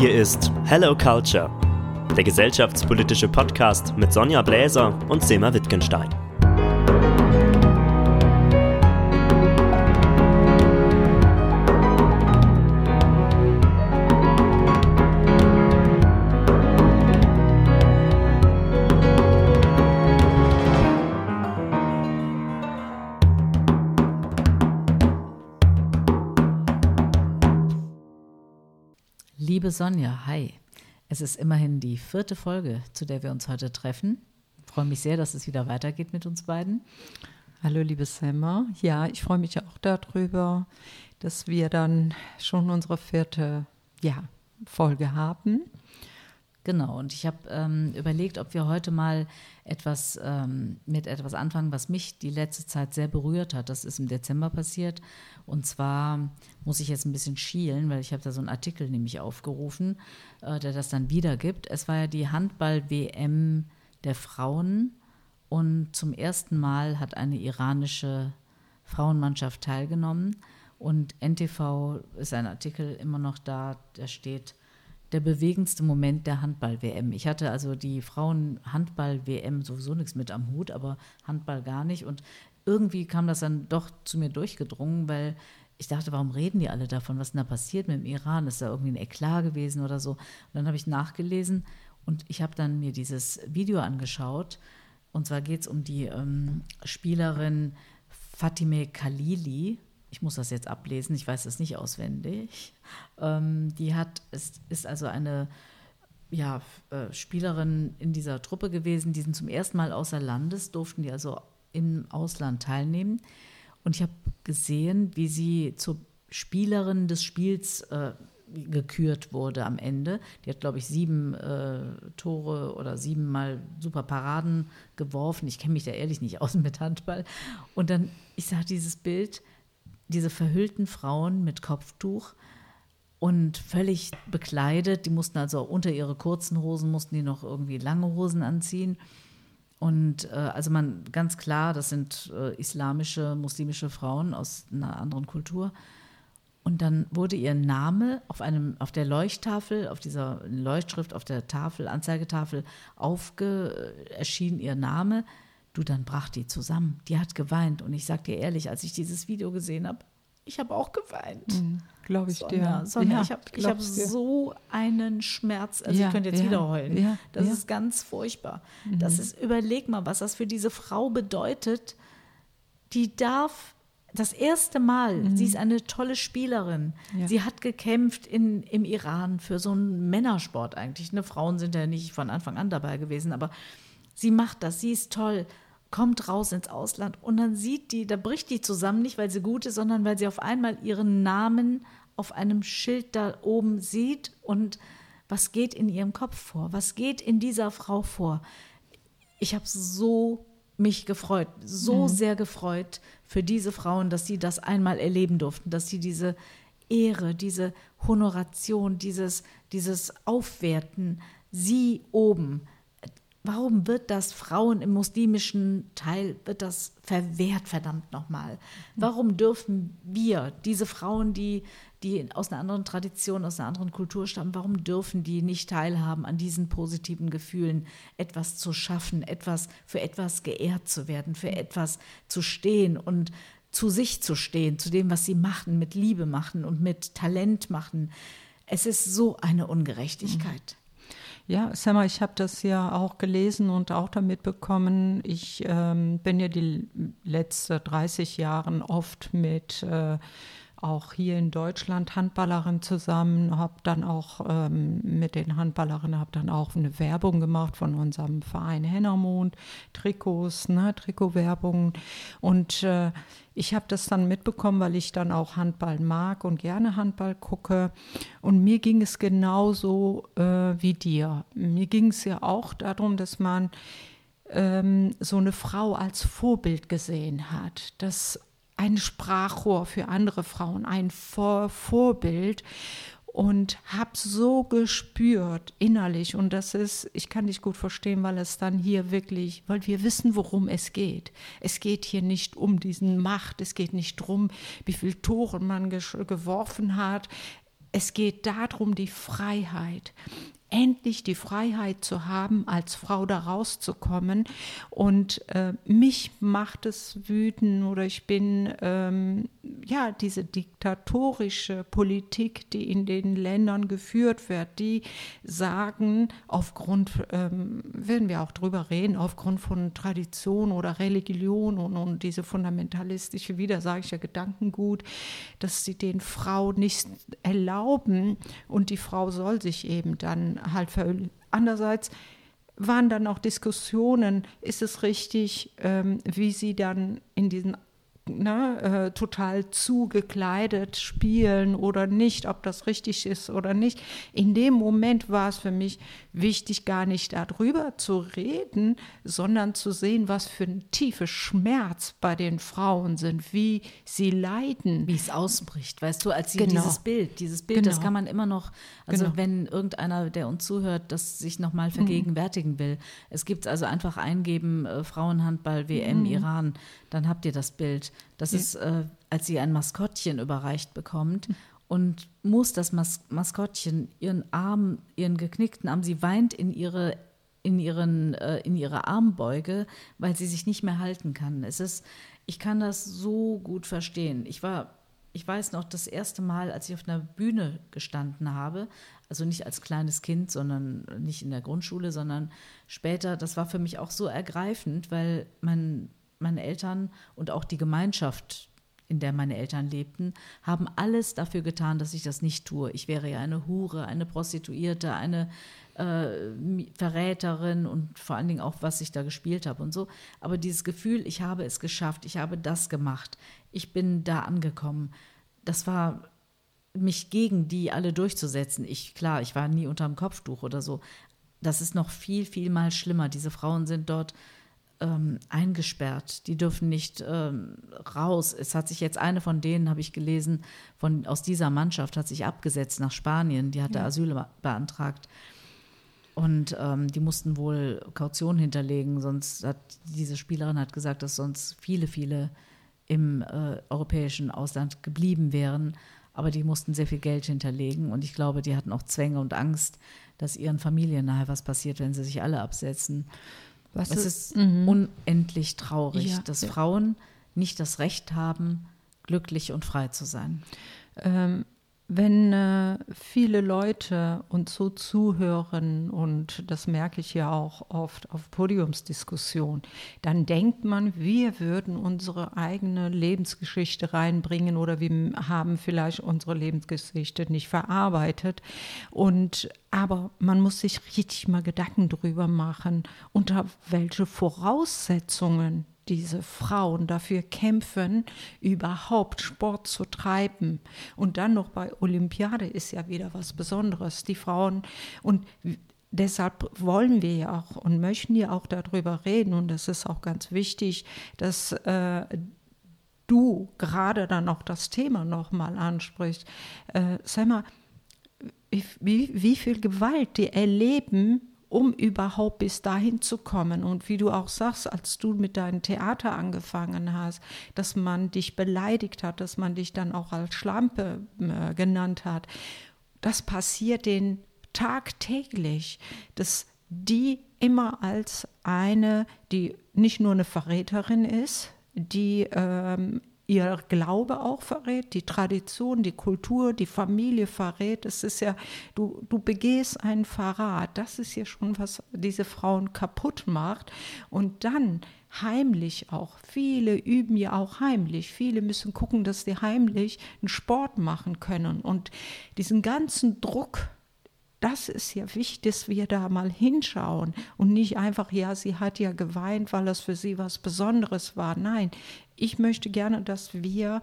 Hier ist Hello Culture, der gesellschaftspolitische Podcast mit Sonja Bläser und Sema Wittgenstein. Liebe Sonja, hi. Es ist immerhin die vierte Folge, zu der wir uns heute treffen. Ich freue mich sehr, dass es wieder weitergeht mit uns beiden. Hallo, liebe Selma. Ja, ich freue mich auch darüber, dass wir dann schon unsere vierte ja, Folge haben. Genau, und ich habe ähm, überlegt, ob wir heute mal etwas ähm, mit etwas anfangen, was mich die letzte Zeit sehr berührt hat. Das ist im Dezember passiert. Und zwar muss ich jetzt ein bisschen schielen, weil ich habe da so einen Artikel nämlich aufgerufen, äh, der das dann wiedergibt. Es war ja die Handball-WM der Frauen und zum ersten Mal hat eine iranische Frauenmannschaft teilgenommen. Und NTV ist ein Artikel immer noch da, der steht der bewegendste Moment der Handball-WM. Ich hatte also die Frauen-Handball-WM sowieso nichts mit am Hut, aber Handball gar nicht. Und irgendwie kam das dann doch zu mir durchgedrungen, weil ich dachte, warum reden die alle davon? Was ist denn da passiert mit dem Iran? Ist da irgendwie ein Eklat gewesen oder so? Und dann habe ich nachgelesen und ich habe dann mir dieses Video angeschaut. Und zwar geht es um die ähm, Spielerin Fatime Khalili, ich muss das jetzt ablesen, ich weiß das nicht auswendig. Ähm, die hat, ist, ist also eine ja, äh, Spielerin in dieser Truppe gewesen, die sind zum ersten Mal außer Landes, durften die also im Ausland teilnehmen. Und ich habe gesehen, wie sie zur Spielerin des Spiels äh, gekürt wurde am Ende. Die hat, glaube ich, sieben äh, Tore oder siebenmal super Paraden geworfen. Ich kenne mich da ehrlich nicht aus mit Handball. Und dann, ich sah dieses Bild, diese verhüllten Frauen mit Kopftuch und völlig bekleidet. Die mussten also unter ihre kurzen Hosen, mussten die noch irgendwie lange Hosen anziehen. Und äh, also man ganz klar, das sind äh, islamische, muslimische Frauen aus einer anderen Kultur. Und dann wurde ihr Name auf einem, auf der Leuchttafel, auf dieser Leuchtschrift, auf der Tafel, Anzeigetafel aufge, erschien ihr Name Du, dann brach die zusammen. Die hat geweint. Und ich sag dir ehrlich, als ich dieses Video gesehen habe, ich habe auch geweint. Mhm, Glaube ich Sonja, dir. Sonja, ja, ich habe hab so einen Schmerz. Also ja, ich könnte jetzt ja, wieder heulen. Das ist ganz furchtbar. Mhm. Das ist, überleg mal, was das für diese Frau bedeutet. Die darf das erste Mal, mhm. sie ist eine tolle Spielerin. Sie hat gekämpft in, im Iran für so einen Männersport eigentlich. Ne? Frauen sind ja nicht von Anfang an dabei gewesen, aber sie macht das, sie ist toll kommt raus ins Ausland und dann sieht die, da bricht die zusammen, nicht weil sie gut ist, sondern weil sie auf einmal ihren Namen auf einem Schild da oben sieht und was geht in ihrem Kopf vor? Was geht in dieser Frau vor? Ich habe so mich gefreut, so mhm. sehr gefreut für diese Frauen, dass sie das einmal erleben durften, dass sie diese Ehre, diese Honoration, dieses, dieses Aufwerten, sie oben, Warum wird das Frauen im muslimischen Teil, wird das verwehrt, verdammt nochmal? Warum dürfen wir, diese Frauen, die, die aus einer anderen Tradition, aus einer anderen Kultur stammen, warum dürfen die nicht teilhaben an diesen positiven Gefühlen, etwas zu schaffen, etwas, für etwas geehrt zu werden, für etwas zu stehen und zu sich zu stehen, zu dem, was sie machen, mit Liebe machen und mit Talent machen? Es ist so eine Ungerechtigkeit. Ja, Sammer, ich habe das ja auch gelesen und auch damit bekommen. Ich ähm, bin ja die letzten 30 Jahre oft mit äh, auch hier in Deutschland Handballerin zusammen, habe dann auch ähm, mit den Handballerinnen, habe dann auch eine Werbung gemacht von unserem Verein Hennermond, Trikots, ne, Trikotwerbung und äh, ich habe das dann mitbekommen, weil ich dann auch Handball mag und gerne Handball gucke. Und mir ging es genauso äh, wie dir. Mir ging es ja auch darum, dass man ähm, so eine Frau als Vorbild gesehen hat, dass ein Sprachrohr für andere Frauen, ein Vor Vorbild und habe so gespürt innerlich und das ist, ich kann dich gut verstehen, weil es dann hier wirklich, weil wir wissen, worum es geht. Es geht hier nicht um diesen Macht, es geht nicht darum, wie viele Tore man geworfen hat. Es geht darum, die Freiheit endlich die Freiheit zu haben, als Frau da rauszukommen. Und äh, mich macht es wütend oder ich bin, ähm, ja, diese diktatorische Politik, die in den Ländern geführt wird, die sagen, aufgrund, ähm, werden wir auch drüber reden, aufgrund von Tradition oder Religion und, und diese fundamentalistische, wieder sage ich ja Gedankengut, dass sie den Frauen nicht erlauben und die Frau soll sich eben dann halt verölen. Andererseits waren dann auch Diskussionen, ist es richtig, ähm, wie sie dann in diesen ne, äh, total zugekleidet spielen oder nicht, ob das richtig ist oder nicht. In dem Moment war es für mich wichtig, gar nicht darüber zu reden, sondern zu sehen, was für ein tiefer Schmerz bei den Frauen sind, wie sie leiden. Wie es ausbricht, weißt du, als sie genau. dieses Bild, dieses Bild, genau. das kann man immer noch, also genau. wenn irgendeiner, der uns zuhört, das sich nochmal vergegenwärtigen mhm. will. Es gibt also einfach eingeben, äh, Frauenhandball, WM, mhm. Iran, dann habt ihr das Bild. Das ja. ist, äh, als sie ein Maskottchen überreicht bekommt und muss das Mas Maskottchen ihren Arm, ihren geknickten Arm, sie weint in ihre in, ihren, äh, in ihre Armbeuge, weil sie sich nicht mehr halten kann. Es ist, ich kann das so gut verstehen. Ich war, ich weiß noch, das erste Mal, als ich auf einer Bühne gestanden habe, also nicht als kleines Kind, sondern nicht in der Grundschule, sondern später, das war für mich auch so ergreifend, weil mein, meine Eltern und auch die Gemeinschaft, in der meine Eltern lebten, haben alles dafür getan, dass ich das nicht tue. Ich wäre ja eine Hure, eine Prostituierte, eine äh, Verräterin und vor allen Dingen auch, was ich da gespielt habe und so. Aber dieses Gefühl, ich habe es geschafft, ich habe das gemacht, ich bin da angekommen, das war mich gegen die alle durchzusetzen. Ich, klar, ich war nie unterm Kopftuch oder so. Das ist noch viel, viel mal schlimmer. Diese Frauen sind dort ähm, eingesperrt. Die dürfen nicht ähm, raus. Es hat sich jetzt eine von denen, habe ich gelesen, von, aus dieser Mannschaft hat sich abgesetzt nach Spanien. Die hatte ja. Asyl beantragt. Und ähm, die mussten wohl Kaution hinterlegen, sonst hat diese Spielerin hat gesagt, dass sonst viele, viele im äh, europäischen Ausland geblieben wären. Aber die mussten sehr viel Geld hinterlegen. Und ich glaube, die hatten auch Zwänge und Angst, dass ihren Familien nachher was passiert, wenn sie sich alle absetzen. Was es ist mhm. unendlich traurig, ja, dass ja. Frauen nicht das Recht haben, glücklich und frei zu sein. Ähm, wenn äh, viele Leute uns so zuhören, und das merke ich ja auch oft auf Podiumsdiskussionen, dann denkt man, wir würden unsere eigene Lebensgeschichte reinbringen oder wir haben vielleicht unsere Lebensgeschichte nicht verarbeitet. Und aber man muss sich richtig mal Gedanken drüber machen, unter welche Voraussetzungen diese Frauen dafür kämpfen, überhaupt Sport zu treiben. Und dann noch bei Olympiade ist ja wieder was Besonderes. Die Frauen und deshalb wollen wir ja auch und möchten ja auch darüber reden. Und es ist auch ganz wichtig, dass äh, du gerade dann auch das Thema nochmal ansprichst. Äh, sag mal, wie, wie viel Gewalt die erleben um überhaupt bis dahin zu kommen. Und wie du auch sagst, als du mit deinem Theater angefangen hast, dass man dich beleidigt hat, dass man dich dann auch als Schlampe äh, genannt hat, das passiert den tagtäglich, dass die immer als eine, die nicht nur eine Verräterin ist, die ähm, ihr Glaube auch verrät, die Tradition, die Kultur, die Familie verrät. Es ist ja, du, du begehst einen Verrat. Das ist ja schon, was diese Frauen kaputt macht. Und dann heimlich auch. Viele üben ja auch heimlich. Viele müssen gucken, dass sie heimlich einen Sport machen können. Und diesen ganzen Druck, das ist ja wichtig, dass wir da mal hinschauen und nicht einfach, ja, sie hat ja geweint, weil das für sie was Besonderes war. Nein, ich möchte gerne, dass wir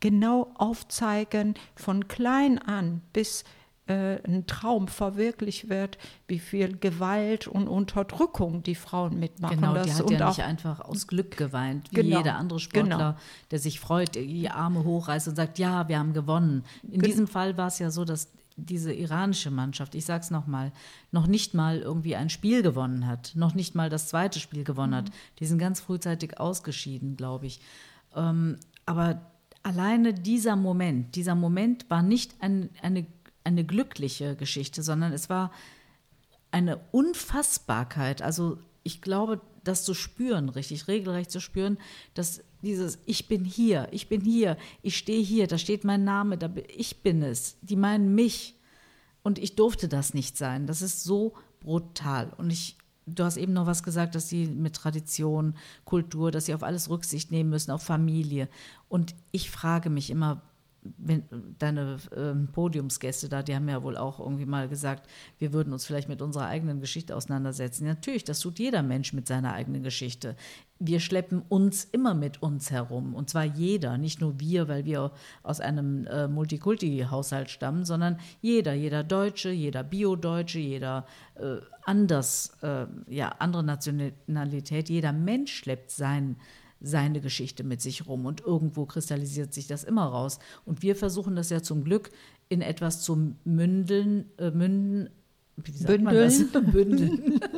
genau aufzeigen, von klein an bis äh, ein Traum verwirklicht wird, wie viel Gewalt und Unterdrückung die Frauen mitmachen. Genau, die hat ja nicht einfach aus Glück geweint, wie genau, jeder andere Sportler, genau. der sich freut, die Arme hochreißt und sagt, ja, wir haben gewonnen. In Gen diesem Fall war es ja so, dass diese iranische Mannschaft, ich sage es nochmal, noch nicht mal irgendwie ein Spiel gewonnen hat, noch nicht mal das zweite Spiel gewonnen mhm. hat. Die sind ganz frühzeitig ausgeschieden, glaube ich. Ähm, aber alleine dieser Moment, dieser Moment war nicht ein, eine, eine glückliche Geschichte, sondern es war eine Unfassbarkeit. Also ich glaube, das zu spüren, richtig regelrecht zu spüren, dass dieses Ich bin hier, ich bin hier, ich stehe hier, da steht mein Name, da, ich bin es, die meinen mich und ich durfte das nicht sein. Das ist so brutal und ich Du hast eben noch was gesagt, dass sie mit Tradition, Kultur, dass sie auf alles Rücksicht nehmen müssen, auf Familie. Und ich frage mich immer, deine ähm, Podiumsgäste da, die haben ja wohl auch irgendwie mal gesagt, wir würden uns vielleicht mit unserer eigenen Geschichte auseinandersetzen. Natürlich, das tut jeder Mensch mit seiner eigenen Geschichte. Wir schleppen uns immer mit uns herum. Und zwar jeder, nicht nur wir, weil wir aus einem äh, Multikulti-Haushalt stammen, sondern jeder, jeder Deutsche, jeder Bio-Deutsche, jeder äh, anders, äh, ja, andere Nationalität, jeder Mensch schleppt sein seine Geschichte mit sich rum und irgendwo kristallisiert sich das immer raus. Und wir versuchen das ja zum Glück in etwas zu mündeln, äh, münden, wie sagt Bündeln. man das? Bündeln.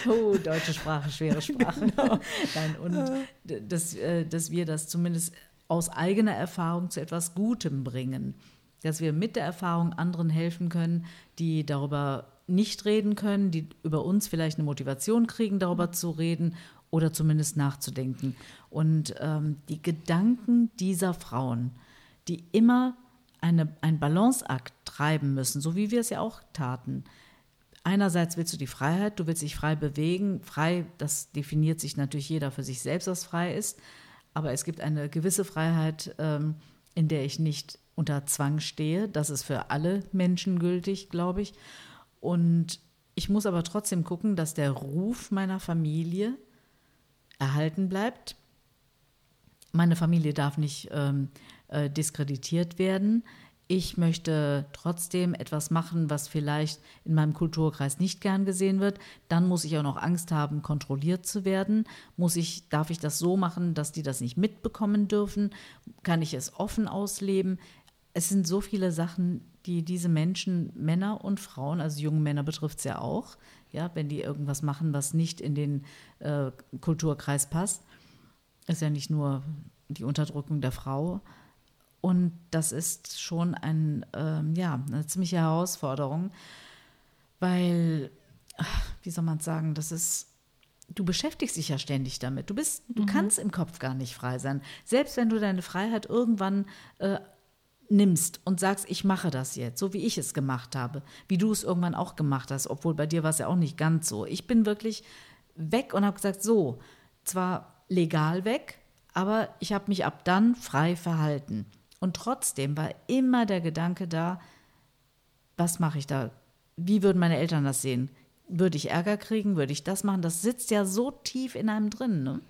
oh, deutsche Sprache, schwere Sprache. Genau. Nein, und dass, äh, dass wir das zumindest aus eigener Erfahrung zu etwas Gutem bringen. Dass wir mit der Erfahrung anderen helfen können, die darüber nicht reden können, die über uns vielleicht eine Motivation kriegen, darüber zu reden oder zumindest nachzudenken. Und ähm, die Gedanken dieser Frauen, die immer eine, einen Balanceakt treiben müssen, so wie wir es ja auch taten. Einerseits willst du die Freiheit, du willst dich frei bewegen. Frei, das definiert sich natürlich jeder für sich selbst, was frei ist. Aber es gibt eine gewisse Freiheit, ähm, in der ich nicht unter Zwang stehe. Das ist für alle Menschen gültig, glaube ich. Und ich muss aber trotzdem gucken, dass der Ruf meiner Familie erhalten bleibt. Meine Familie darf nicht ähm, äh, diskreditiert werden. Ich möchte trotzdem etwas machen, was vielleicht in meinem Kulturkreis nicht gern gesehen wird. Dann muss ich auch noch Angst haben, kontrolliert zu werden. Muss ich, darf ich das so machen, dass die das nicht mitbekommen dürfen? Kann ich es offen ausleben? Es sind so viele Sachen, die diese Menschen, Männer und Frauen, also junge Männer betrifft es ja auch, ja, wenn die irgendwas machen, was nicht in den äh, Kulturkreis passt. Ist ja nicht nur die Unterdrückung der Frau. Und das ist schon ein, ähm, ja, eine ziemliche Herausforderung, weil, wie soll man sagen, das ist, du beschäftigst dich ja ständig damit. Du bist, du mhm. kannst im Kopf gar nicht frei sein. Selbst wenn du deine Freiheit irgendwann äh, nimmst und sagst, ich mache das jetzt, so wie ich es gemacht habe, wie du es irgendwann auch gemacht hast, obwohl bei dir war es ja auch nicht ganz so. Ich bin wirklich weg und habe gesagt, so, zwar legal weg, aber ich habe mich ab dann frei verhalten. Und trotzdem war immer der Gedanke da, was mache ich da? Wie würden meine Eltern das sehen? Würde ich Ärger kriegen? Würde ich das machen? Das sitzt ja so tief in einem drin. Ne?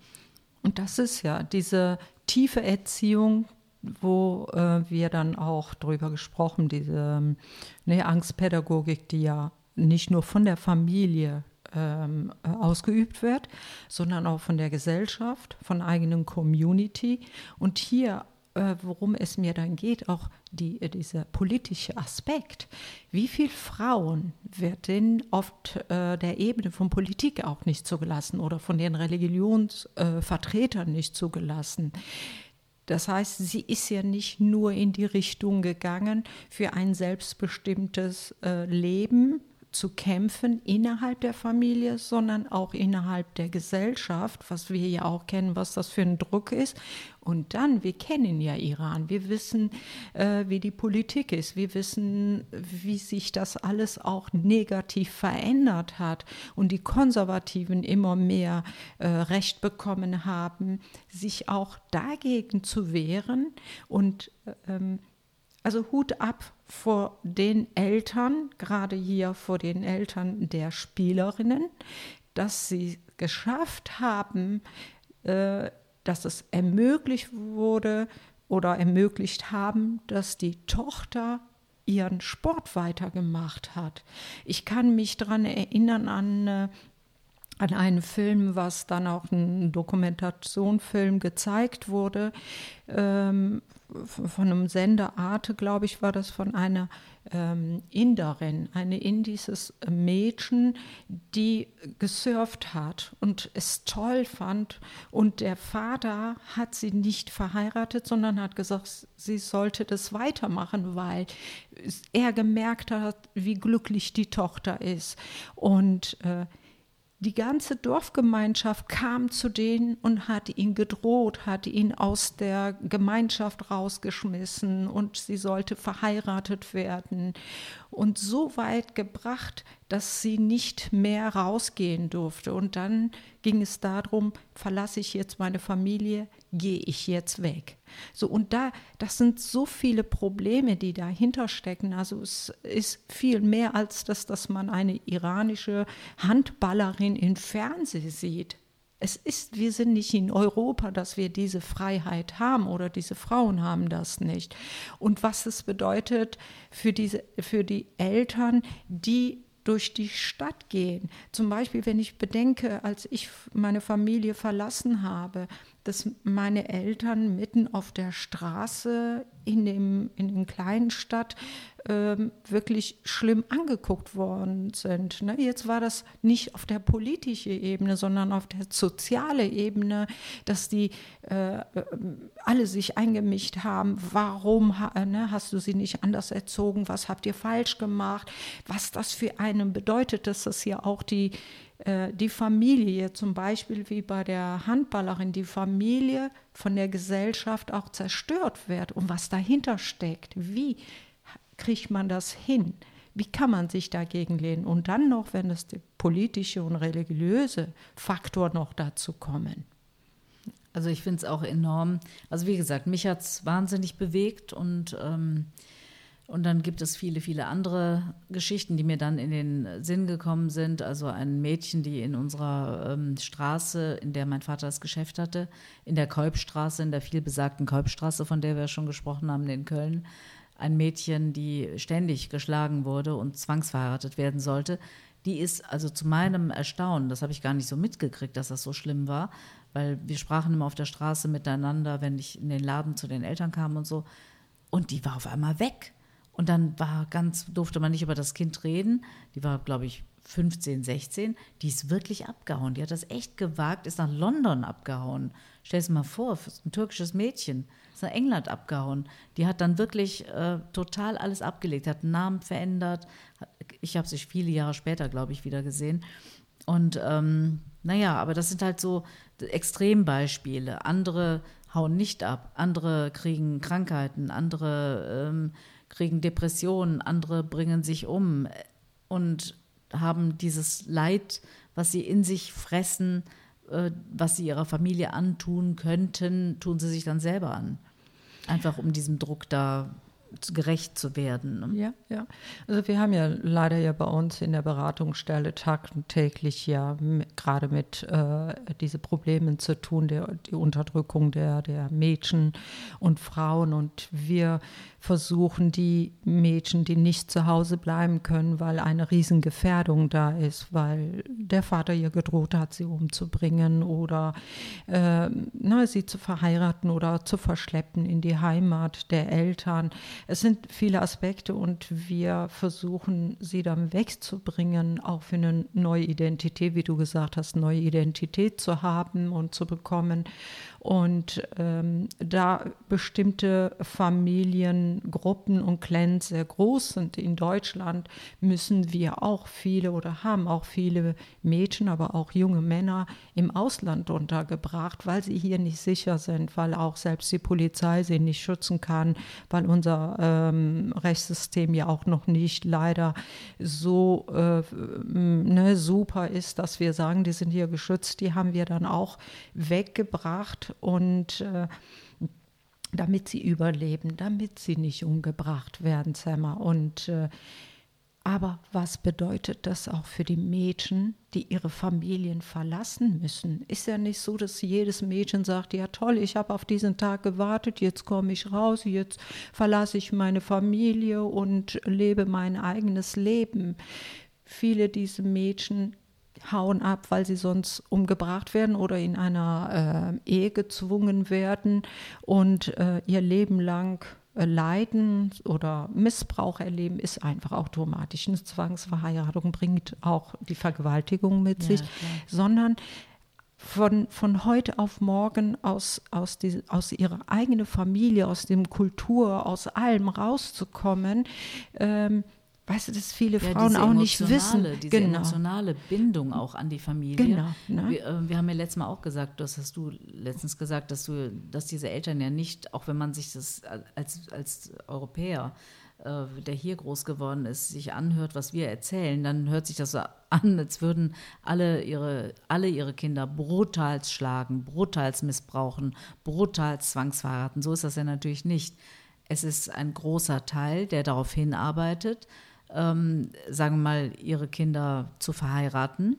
Und das ist ja diese tiefe Erziehung, wo äh, wir dann auch darüber gesprochen, diese ne, Angstpädagogik, die ja nicht nur von der Familie ähm, äh, ausgeübt wird, sondern auch von der Gesellschaft, von eigenen Community. Und hier, äh, worum es mir dann geht, auch die, äh, dieser politische Aspekt. Wie viele Frauen wird denn auf äh, der Ebene von Politik auch nicht zugelassen oder von den Religionsvertretern äh, nicht zugelassen? Das heißt, sie ist ja nicht nur in die Richtung gegangen, für ein selbstbestimmtes äh, Leben zu kämpfen innerhalb der Familie, sondern auch innerhalb der Gesellschaft, was wir ja auch kennen, was das für ein Druck ist. Und dann, wir kennen ja Iran, wir wissen, äh, wie die Politik ist, wir wissen, wie sich das alles auch negativ verändert hat und die Konservativen immer mehr äh, Recht bekommen haben, sich auch dagegen zu wehren und ähm, also Hut ab vor den Eltern, gerade hier vor den Eltern der Spielerinnen, dass sie geschafft haben, äh, dass es ermöglicht wurde oder ermöglicht haben, dass die Tochter ihren Sport weitergemacht hat. Ich kann mich daran erinnern an äh, an einen Film, was dann auch ein Dokumentationfilm gezeigt wurde, ähm, von einem Sender Arte, glaube ich, war das von einer ähm, Inderin, eine indisches Mädchen, die gesurft hat und es toll fand. Und der Vater hat sie nicht verheiratet, sondern hat gesagt, sie sollte das weitermachen, weil er gemerkt hat, wie glücklich die Tochter ist. Und äh, die ganze Dorfgemeinschaft kam zu denen und hat ihn gedroht, hat ihn aus der Gemeinschaft rausgeschmissen und sie sollte verheiratet werden und so weit gebracht, dass sie nicht mehr rausgehen durfte. Und dann ging es darum, verlasse ich jetzt meine Familie, gehe ich jetzt weg. So, und da, das sind so viele Probleme, die dahinter stecken. Also es ist viel mehr als das, dass man eine iranische Handballerin im Fernsehen sieht. Es ist, wir sind nicht in Europa, dass wir diese Freiheit haben oder diese Frauen haben das nicht. Und was es bedeutet für, diese, für die Eltern, die durch die Stadt gehen. Zum Beispiel, wenn ich bedenke, als ich meine Familie verlassen habe, dass meine Eltern mitten auf der Straße in, dem, in der kleinen Stadt ähm, wirklich schlimm angeguckt worden sind. Ne? Jetzt war das nicht auf der politischen Ebene, sondern auf der sozialen Ebene, dass die äh, alle sich eingemischt haben. Warum ne, hast du sie nicht anders erzogen? Was habt ihr falsch gemacht? Was das für einen bedeutet, dass das ja auch die äh, die Familie, zum Beispiel wie bei der Handballerin, die Familie von der Gesellschaft auch zerstört wird und was dahinter steckt. Wie kriegt man das hin? Wie kann man sich dagegen lehnen? Und dann noch, wenn es der politische und religiöse Faktor noch dazu kommen. Also ich finde es auch enorm. Also wie gesagt, mich hat es wahnsinnig bewegt und ähm, und dann gibt es viele, viele andere Geschichten, die mir dann in den Sinn gekommen sind. Also ein Mädchen, die in unserer ähm, Straße, in der mein Vater das Geschäft hatte, in der Kolbstraße, in der vielbesagten Kolbstraße, von der wir schon gesprochen haben, in Köln, ein Mädchen, die ständig geschlagen wurde und zwangsverheiratet werden sollte. Die ist also zu meinem Erstaunen, das habe ich gar nicht so mitgekriegt, dass das so schlimm war, weil wir sprachen immer auf der Straße miteinander, wenn ich in den Laden zu den Eltern kam und so. Und die war auf einmal weg und dann war ganz, durfte man nicht über das Kind reden. Die war, glaube ich, 15, 16. Die ist wirklich abgehauen. Die hat das echt gewagt, ist nach London abgehauen. Stell es mal vor, ein türkisches Mädchen ist nach England abgehauen. Die hat dann wirklich äh, total alles abgelegt, hat einen Namen verändert. Ich habe sich viele Jahre später, glaube ich, wieder gesehen. Und ähm, naja, aber das sind halt so Extrembeispiele. Andere hauen nicht ab, andere kriegen Krankheiten, andere ähm, kriegen Depressionen, andere bringen sich um und haben dieses Leid, was sie in sich fressen, äh, was sie ihrer Familie antun könnten, tun sie sich dann selber an. Einfach um diesem Druck da gerecht zu werden. Ne? Ja, ja. Also wir haben ja leider ja bei uns in der Beratungsstelle tagtäglich ja gerade mit äh, diese Problemen zu tun, der, die Unterdrückung der, der Mädchen und Frauen. Und wir versuchen die Mädchen, die nicht zu Hause bleiben können, weil eine Riesengefährdung da ist, weil der Vater ihr gedroht hat, sie umzubringen oder äh, na, sie zu verheiraten oder zu verschleppen in die Heimat der Eltern. Es sind viele Aspekte und wir versuchen, sie dann wegzubringen, auch für eine neue Identität, wie du gesagt hast, neue Identität zu haben und zu bekommen. Und ähm, da bestimmte Familiengruppen und Clans sehr groß sind in Deutschland, müssen wir auch viele oder haben auch viele Mädchen, aber auch junge Männer im Ausland untergebracht, weil sie hier nicht sicher sind, weil auch selbst die Polizei sie nicht schützen kann, weil unser ähm, Rechtssystem ja auch noch nicht leider so äh, ne, super ist, dass wir sagen, die sind hier geschützt. Die haben wir dann auch weggebracht und äh, damit sie überleben, damit sie nicht umgebracht werden, Sammer. Und äh, aber was bedeutet das auch für die Mädchen, die ihre Familien verlassen müssen? Ist ja nicht so, dass jedes Mädchen sagt, ja toll, ich habe auf diesen Tag gewartet, jetzt komme ich raus, jetzt verlasse ich meine Familie und lebe mein eigenes Leben. Viele dieser Mädchen hauen ab, weil sie sonst umgebracht werden oder in einer äh, Ehe gezwungen werden und äh, ihr Leben lang äh, Leiden oder Missbrauch erleben, ist einfach automatisch. Eine Zwangsverheiratung bringt auch die Vergewaltigung mit ja, sich, klar. sondern von, von heute auf morgen aus, aus, die, aus ihrer eigenen Familie, aus dem Kultur, aus allem rauszukommen, ähm, weißt du, dass viele ja, Frauen auch nicht wissen. Diese genau. emotionale Bindung auch an die Familie. Genau. Ne? Wir, äh, wir, haben ja letztes Mal auch gesagt, das hast du letztens gesagt, dass du, dass diese Eltern ja nicht, auch wenn man sich das als, als Europäer, äh, der hier groß geworden ist, sich anhört, was wir erzählen, dann hört sich das so an, als würden alle ihre, alle ihre Kinder brutals schlagen, brutals missbrauchen, brutals zwangsverheiraten. So ist das ja natürlich nicht. Es ist ein großer Teil, der darauf hinarbeitet, ähm, sagen wir mal, ihre Kinder zu verheiraten.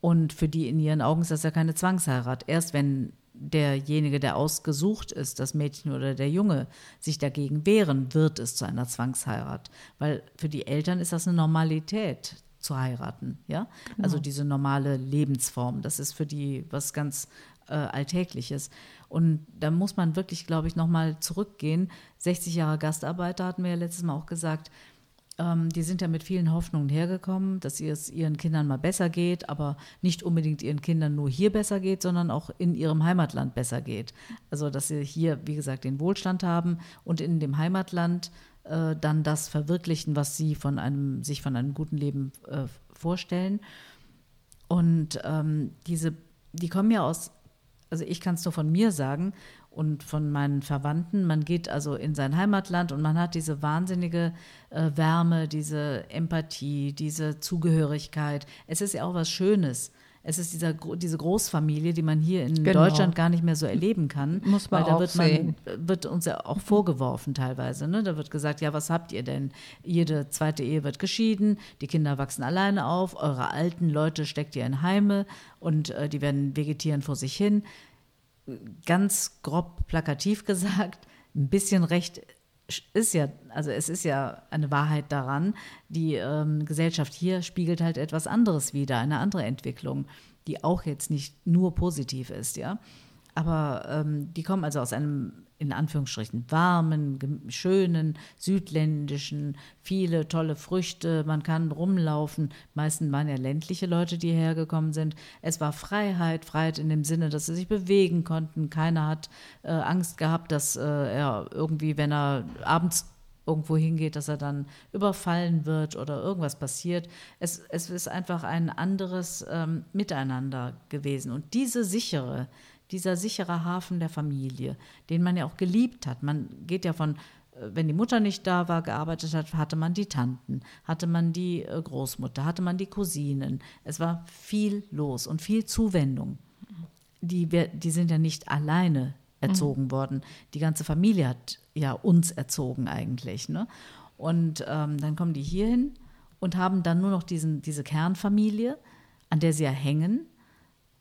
Und für die in ihren Augen ist das ja keine Zwangsheirat. Erst wenn derjenige, der ausgesucht ist, das Mädchen oder der Junge, sich dagegen wehren, wird es zu einer Zwangsheirat. Weil für die Eltern ist das eine Normalität zu heiraten, ja? Genau. Also diese normale Lebensform, das ist für die was ganz äh, Alltägliches. Und da muss man wirklich, glaube ich, nochmal zurückgehen. 60 Jahre Gastarbeiter hatten wir ja letztes Mal auch gesagt, ähm, die sind ja mit vielen Hoffnungen hergekommen, dass es ihren Kindern mal besser geht, aber nicht unbedingt ihren Kindern nur hier besser geht, sondern auch in ihrem Heimatland besser geht. Also dass sie hier, wie gesagt, den Wohlstand haben und in dem Heimatland äh, dann das verwirklichen, was sie von einem, sich von einem guten Leben äh, vorstellen. Und ähm, diese, die kommen ja aus, also ich kann es nur von mir sagen, und von meinen Verwandten. Man geht also in sein Heimatland und man hat diese wahnsinnige äh, Wärme, diese Empathie, diese Zugehörigkeit. Es ist ja auch was Schönes. Es ist dieser, diese Großfamilie, die man hier in genau. Deutschland gar nicht mehr so erleben kann. Muss man weil da auch wird, sehen. Man, wird uns ja auch vorgeworfen teilweise. Ne? Da wird gesagt, ja, was habt ihr denn? Jede zweite Ehe wird geschieden, die Kinder wachsen alleine auf, eure alten Leute steckt ihr in Heime und äh, die werden vegetieren vor sich hin ganz grob plakativ gesagt, ein bisschen recht ist ja, also es ist ja eine Wahrheit daran, die ähm, Gesellschaft hier spiegelt halt etwas anderes wider, eine andere Entwicklung, die auch jetzt nicht nur positiv ist, ja. Aber ähm, die kommen also aus einem in Anführungsstrichen warmen, schönen, südländischen, viele tolle Früchte, man kann rumlaufen. Meistens waren ja ländliche Leute, die hergekommen sind. Es war Freiheit, Freiheit in dem Sinne, dass sie sich bewegen konnten. Keiner hat äh, Angst gehabt, dass äh, er irgendwie, wenn er abends irgendwo hingeht, dass er dann überfallen wird oder irgendwas passiert. Es, es ist einfach ein anderes ähm, Miteinander gewesen. Und diese sichere, dieser sichere Hafen der Familie, den man ja auch geliebt hat. Man geht ja von, äh, wenn die Mutter nicht da war, gearbeitet hat, hatte man die Tanten, hatte man die äh, Großmutter, hatte man die Cousinen. Es war viel los und viel Zuwendung. Die, die sind ja nicht alleine erzogen mhm. worden. Die ganze Familie hat ja uns erzogen eigentlich. Ne? Und ähm, dann kommen die hierhin und haben dann nur noch diesen, diese Kernfamilie, an der sie ja hängen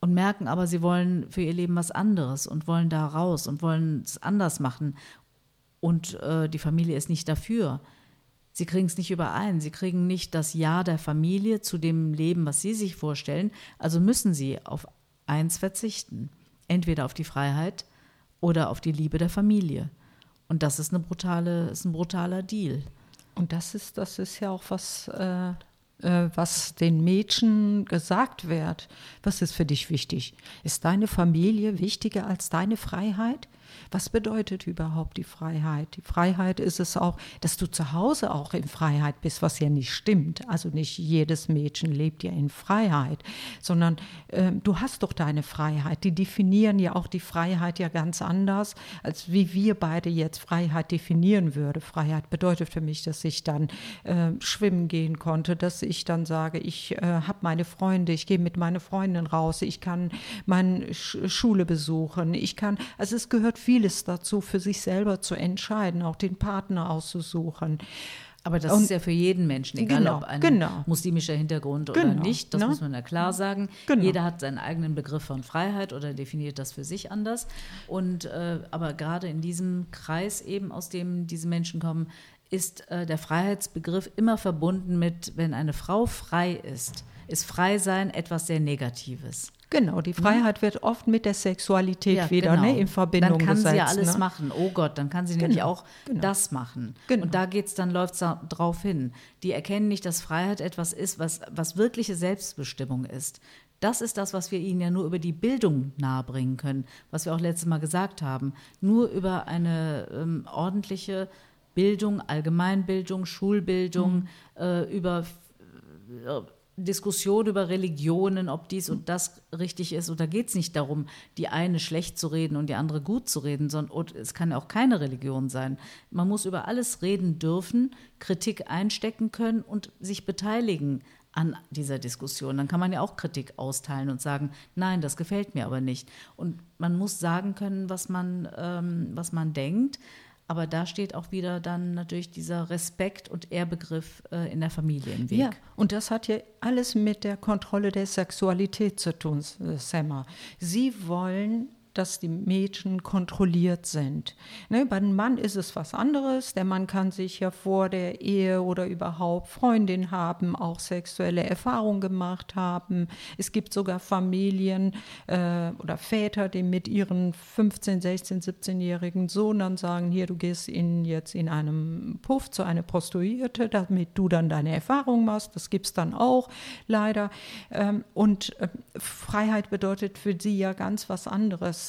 und merken aber, sie wollen für ihr Leben was anderes und wollen da raus und wollen es anders machen. Und äh, die Familie ist nicht dafür. Sie kriegen es nicht überein. Sie kriegen nicht das Ja der Familie zu dem Leben, was sie sich vorstellen. Also müssen sie auf eins verzichten. Entweder auf die Freiheit oder auf die Liebe der Familie. Und das ist, eine brutale, ist ein brutaler Deal. Und das ist, das ist ja auch was, äh, was den Mädchen gesagt wird. Was ist für dich wichtig? Ist deine Familie wichtiger als deine Freiheit? Was bedeutet überhaupt die Freiheit? Die Freiheit ist es auch, dass du zu Hause auch in Freiheit bist, was ja nicht stimmt. Also nicht jedes Mädchen lebt ja in Freiheit, sondern äh, du hast doch deine Freiheit. Die definieren ja auch die Freiheit ja ganz anders, als wie wir beide jetzt Freiheit definieren würden. Freiheit bedeutet für mich, dass ich dann äh, schwimmen gehen konnte, dass ich dann sage, ich äh, habe meine Freunde, ich gehe mit meinen Freunden raus, ich kann meine Sch Schule besuchen, ich kann, also es gehört vieles dazu, für sich selber zu entscheiden, auch den Partner auszusuchen. Aber das und, ist ja für jeden Menschen, egal genau, ob ein genau. muslimischer Hintergrund genau, oder nicht, das ne? muss man ja klar sagen. Genau. Jeder hat seinen eigenen Begriff von Freiheit oder definiert das für sich anders. Und äh, aber gerade in diesem Kreis eben, aus dem diese Menschen kommen, ist äh, der Freiheitsbegriff immer verbunden mit, wenn eine Frau frei ist, ist Freisein etwas sehr Negatives. Genau, die Freiheit wird oft mit der Sexualität ja, wieder ne, genau. ne, in Verbindung gesetzt. Dann kann gesetzt, sie ja alles ne? machen. Oh Gott, dann kann sie genau, nämlich auch genau. das machen. Genau. Und da geht's, dann läuft es drauf hin. Die erkennen nicht, dass Freiheit etwas ist, was, was wirkliche Selbstbestimmung ist. Das ist das, was wir ihnen ja nur über die Bildung nahebringen können, was wir auch letztes Mal gesagt haben. Nur über eine ähm, ordentliche Bildung, Allgemeinbildung, Schulbildung, mhm. äh, über äh, Diskussion über Religionen, ob dies und das richtig ist. Und da geht es nicht darum, die eine schlecht zu reden und die andere gut zu reden, sondern es kann ja auch keine Religion sein. Man muss über alles reden dürfen, Kritik einstecken können und sich beteiligen an dieser Diskussion. Dann kann man ja auch Kritik austeilen und sagen, nein, das gefällt mir aber nicht. Und man muss sagen können, was man, ähm, was man denkt. Aber da steht auch wieder dann natürlich dieser Respekt und Ehrbegriff äh, in der Familie im Weg. Ja, und das hat ja alles mit der Kontrolle der Sexualität zu tun, Semmer. Sie wollen dass die Mädchen kontrolliert sind. Ne, bei dem Mann ist es was anderes. Der Mann kann sich ja vor der Ehe oder überhaupt Freundin haben, auch sexuelle Erfahrungen gemacht haben. Es gibt sogar Familien äh, oder Väter, die mit ihren 15, 16, 17-jährigen Sohn dann sagen, hier, du gehst in, jetzt in einem Puff zu einer Prostituierte, damit du dann deine Erfahrungen machst. Das gibt es dann auch leider. Ähm, und äh, Freiheit bedeutet für sie ja ganz was anderes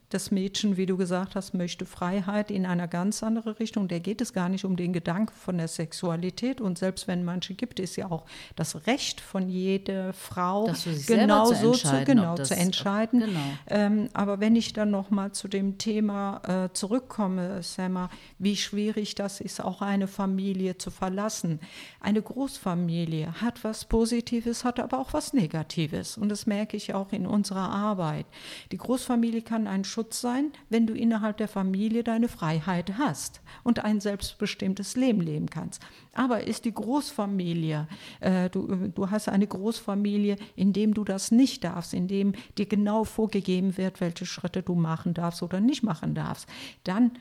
das, das Mädchen, wie du gesagt hast, möchte Freiheit in einer ganz andere Richtung. Der geht es gar nicht um den Gedanken von der Sexualität. Und selbst wenn manche gibt, ist ja auch das Recht von jeder Frau, genau so zu, genau, zu entscheiden. Genau. Ähm, aber wenn ich dann noch mal zu dem Thema äh, zurückkomme, Selma, wie schwierig das ist, auch eine Familie zu verlassen. Eine Großfamilie hat was Positives, hat aber auch was Negatives. Und das merke ich auch in unserer Arbeit. Die Großfamilie kann ein Schutz sein, wenn du innerhalb der Familie deine Freiheit hast und ein selbstbestimmtes Leben leben kannst. Aber ist die Großfamilie, äh, du, du hast eine Großfamilie, in dem du das nicht darfst, in dem dir genau vorgegeben wird, welche Schritte du machen darfst oder nicht machen darfst, dann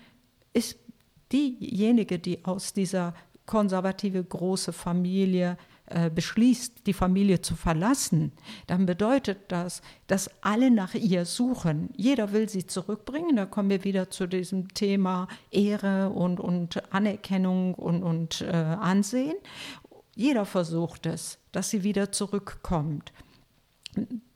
ist diejenige, die aus dieser konservative große Familie äh, beschließt, die Familie zu verlassen, dann bedeutet das, dass alle nach ihr suchen. Jeder will sie zurückbringen. Da kommen wir wieder zu diesem Thema Ehre und, und Anerkennung und, und äh, Ansehen. Jeder versucht es, dass sie wieder zurückkommt.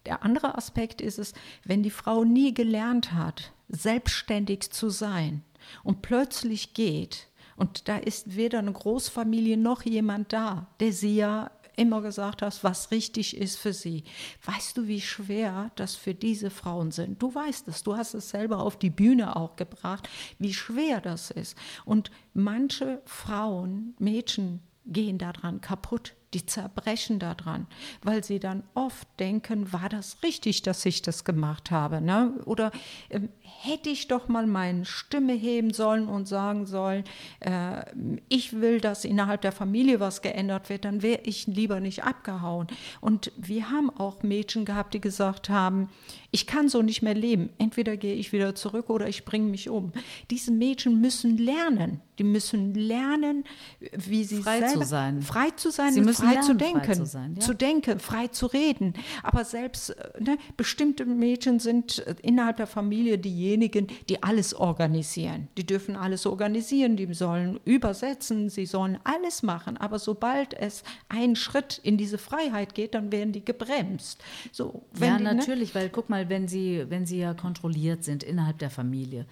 Der andere Aspekt ist es, wenn die Frau nie gelernt hat, selbstständig zu sein und plötzlich geht, und da ist weder eine Großfamilie noch jemand da, der sie ja immer gesagt hat, was richtig ist für sie. Weißt du, wie schwer das für diese Frauen sind? Du weißt es, du hast es selber auf die Bühne auch gebracht, wie schwer das ist. Und manche Frauen, Mädchen gehen daran kaputt die zerbrechen daran, weil sie dann oft denken, war das richtig, dass ich das gemacht habe? Ne? Oder ähm, hätte ich doch mal meine Stimme heben sollen und sagen sollen, äh, ich will, dass innerhalb der Familie was geändert wird, dann wäre ich lieber nicht abgehauen. Und wir haben auch Mädchen gehabt, die gesagt haben, ich kann so nicht mehr leben. Entweder gehe ich wieder zurück oder ich bringe mich um. Diese Mädchen müssen lernen. Die müssen lernen, wie sie frei selber, zu sein. Frei zu sein, sie müssen frei lernen, zu denken, frei zu, sein, ja. zu denken, frei zu reden. Aber selbst äh, ne, bestimmte Mädchen sind äh, innerhalb der Familie diejenigen, die alles organisieren. Die dürfen alles organisieren, die sollen übersetzen, sie sollen alles machen. Aber sobald es einen Schritt in diese Freiheit geht, dann werden die gebremst. So, ja, die, ne natürlich, ne? weil guck mal, wenn sie, wenn sie ja kontrolliert sind innerhalb der Familie,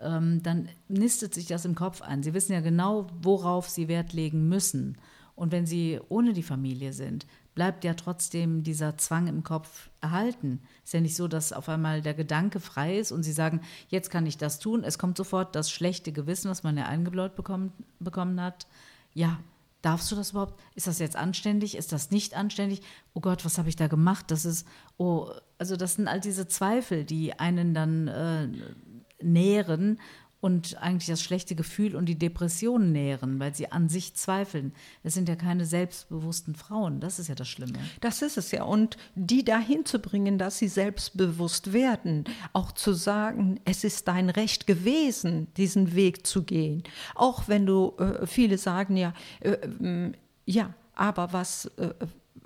ähm, dann nistet sich das im Kopf an. Sie wissen ja genau, worauf sie Wert legen müssen. Und wenn sie ohne die Familie sind, bleibt ja trotzdem dieser Zwang im Kopf erhalten. Ist ja nicht so, dass auf einmal der Gedanke frei ist und sie sagen, jetzt kann ich das tun. Es kommt sofort das schlechte Gewissen, was man ja eingebläut bekommen, bekommen hat. Ja, darfst du das überhaupt? Ist das jetzt anständig? Ist das nicht anständig? Oh Gott, was habe ich da gemacht? Das ist, oh, also das sind all diese Zweifel, die einen dann äh, nähren und eigentlich das schlechte Gefühl und die Depression nähren, weil sie an sich zweifeln. Das sind ja keine selbstbewussten Frauen. Das ist ja das Schlimme. Das ist es ja. Und die dahin zu bringen, dass sie selbstbewusst werden, auch zu sagen, es ist dein Recht gewesen, diesen Weg zu gehen. Auch wenn du, äh, viele sagen ja, äh, ja, aber was, äh,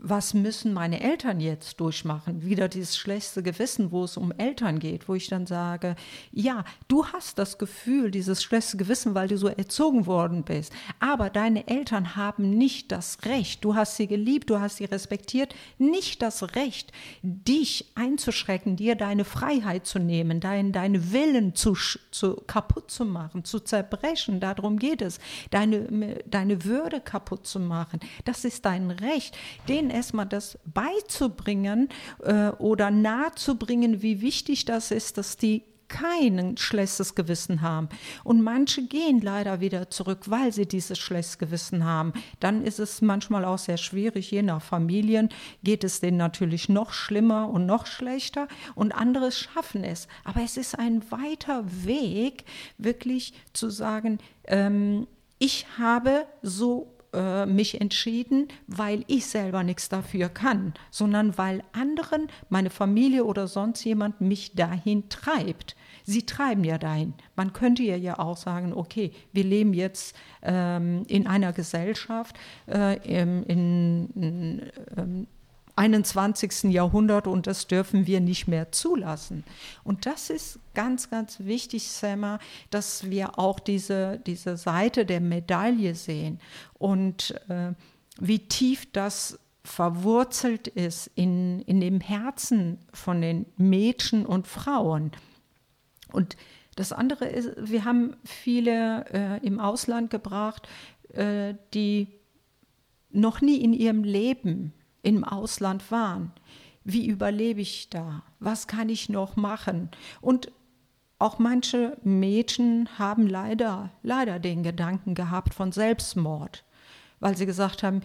was müssen meine Eltern jetzt durchmachen? Wieder dieses schlechte Gewissen, wo es um Eltern geht, wo ich dann sage, ja, du hast das Gefühl, dieses schlechte Gewissen, weil du so erzogen worden bist. Aber deine Eltern haben nicht das Recht, du hast sie geliebt, du hast sie respektiert, nicht das Recht, dich einzuschrecken, dir deine Freiheit zu nehmen, dein, deine Willen zu, zu kaputt zu machen, zu zerbrechen. Darum geht es. Deine, deine Würde kaputt zu machen. Das ist dein Recht. Den denen erstmal das beizubringen äh, oder nahezubringen, wie wichtig das ist, dass die kein schlechtes Gewissen haben. Und manche gehen leider wieder zurück, weil sie dieses schlechtes Gewissen haben. Dann ist es manchmal auch sehr schwierig, je nach Familien geht es denen natürlich noch schlimmer und noch schlechter und andere schaffen es. Aber es ist ein weiter Weg, wirklich zu sagen, ähm, ich habe so äh, mich entschieden, weil ich selber nichts dafür kann, sondern weil anderen, meine Familie oder sonst jemand mich dahin treibt. Sie treiben ja dahin. Man könnte ja auch sagen, okay, wir leben jetzt ähm, in einer Gesellschaft, äh, in, in, in ähm, 21. Jahrhundert und das dürfen wir nicht mehr zulassen. Und das ist ganz, ganz wichtig, Selma, dass wir auch diese, diese Seite der Medaille sehen und äh, wie tief das verwurzelt ist in, in dem Herzen von den Mädchen und Frauen. Und das andere ist, wir haben viele äh, im Ausland gebracht, äh, die noch nie in ihrem Leben im Ausland waren. Wie überlebe ich da? Was kann ich noch machen? Und auch manche Mädchen haben leider, leider den Gedanken gehabt von Selbstmord, weil sie gesagt haben,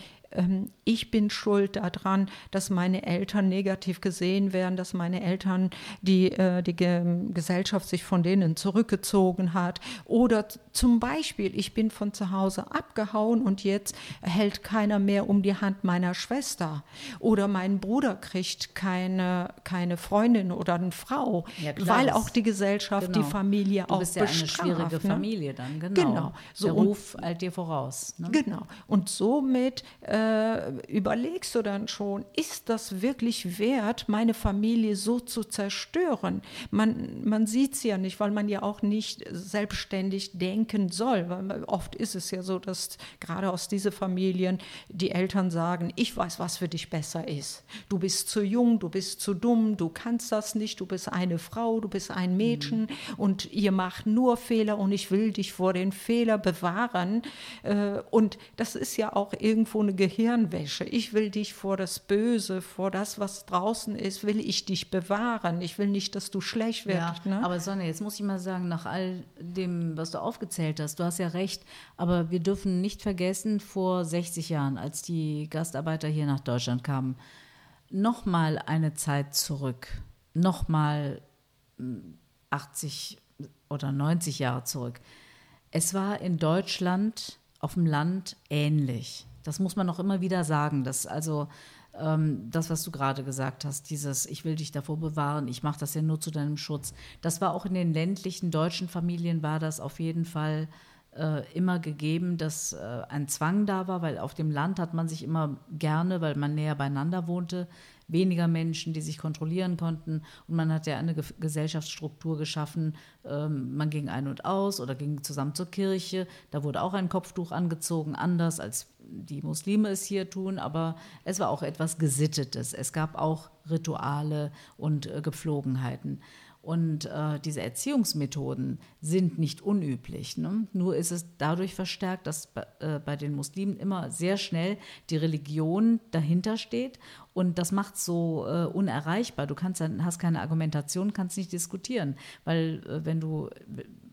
ich bin schuld daran, dass meine Eltern negativ gesehen werden, dass meine Eltern die, äh, die Gesellschaft sich von denen zurückgezogen hat. Oder zum Beispiel, ich bin von zu Hause abgehauen und jetzt hält keiner mehr um die Hand meiner Schwester. Oder mein Bruder kriegt keine, keine Freundin oder eine Frau, ja, weil auch die Gesellschaft, genau. die Familie du auch bist ja eine schwierige ne? Familie dann, genau. genau. So, Der Ruf eilt dir voraus. Ne? Genau. Und somit äh, äh, überlegst du dann schon, ist das wirklich wert, meine Familie so zu zerstören? Man, man sieht es ja nicht, weil man ja auch nicht selbstständig denken soll. Weil oft ist es ja so, dass gerade aus diesen Familien die Eltern sagen, ich weiß, was für dich besser ist. Du bist zu jung, du bist zu dumm, du kannst das nicht, du bist eine Frau, du bist ein Mädchen mhm. und ihr macht nur Fehler und ich will dich vor den Fehler bewahren. Äh, und das ist ja auch irgendwo eine Gehirn Gehirnwäsche. Ich will dich vor das Böse, vor das, was draußen ist, will ich dich bewahren. Ich will nicht, dass du schlecht wirst. Ja, ne? Aber Sonja, jetzt muss ich mal sagen, nach all dem, was du aufgezählt hast, du hast ja recht, aber wir dürfen nicht vergessen, vor 60 Jahren, als die Gastarbeiter hier nach Deutschland kamen, nochmal eine Zeit zurück, nochmal 80 hm, oder 90 Jahre zurück. Es war in Deutschland auf dem Land ähnlich. Das muss man noch immer wieder sagen. Dass also ähm, das, was du gerade gesagt hast, dieses Ich will dich davor bewahren, ich mache das ja nur zu deinem Schutz. Das war auch in den ländlichen deutschen Familien war das auf jeden Fall äh, immer gegeben, dass äh, ein Zwang da war, weil auf dem Land hat man sich immer gerne, weil man näher beieinander wohnte, weniger Menschen, die sich kontrollieren konnten. Und man hat ja eine Ge Gesellschaftsstruktur geschaffen. Ähm, man ging ein und aus oder ging zusammen zur Kirche. Da wurde auch ein Kopftuch angezogen, anders als die Muslime es hier tun. Aber es war auch etwas Gesittetes. Es gab auch Rituale und äh, Gepflogenheiten. Und äh, diese Erziehungsmethoden sind nicht unüblich. Ne? Nur ist es dadurch verstärkt, dass bei, äh, bei den Muslimen immer sehr schnell die Religion dahinter steht. Und das macht es so äh, unerreichbar. Du kannst, hast keine Argumentation, kannst nicht diskutieren. Weil äh, wenn du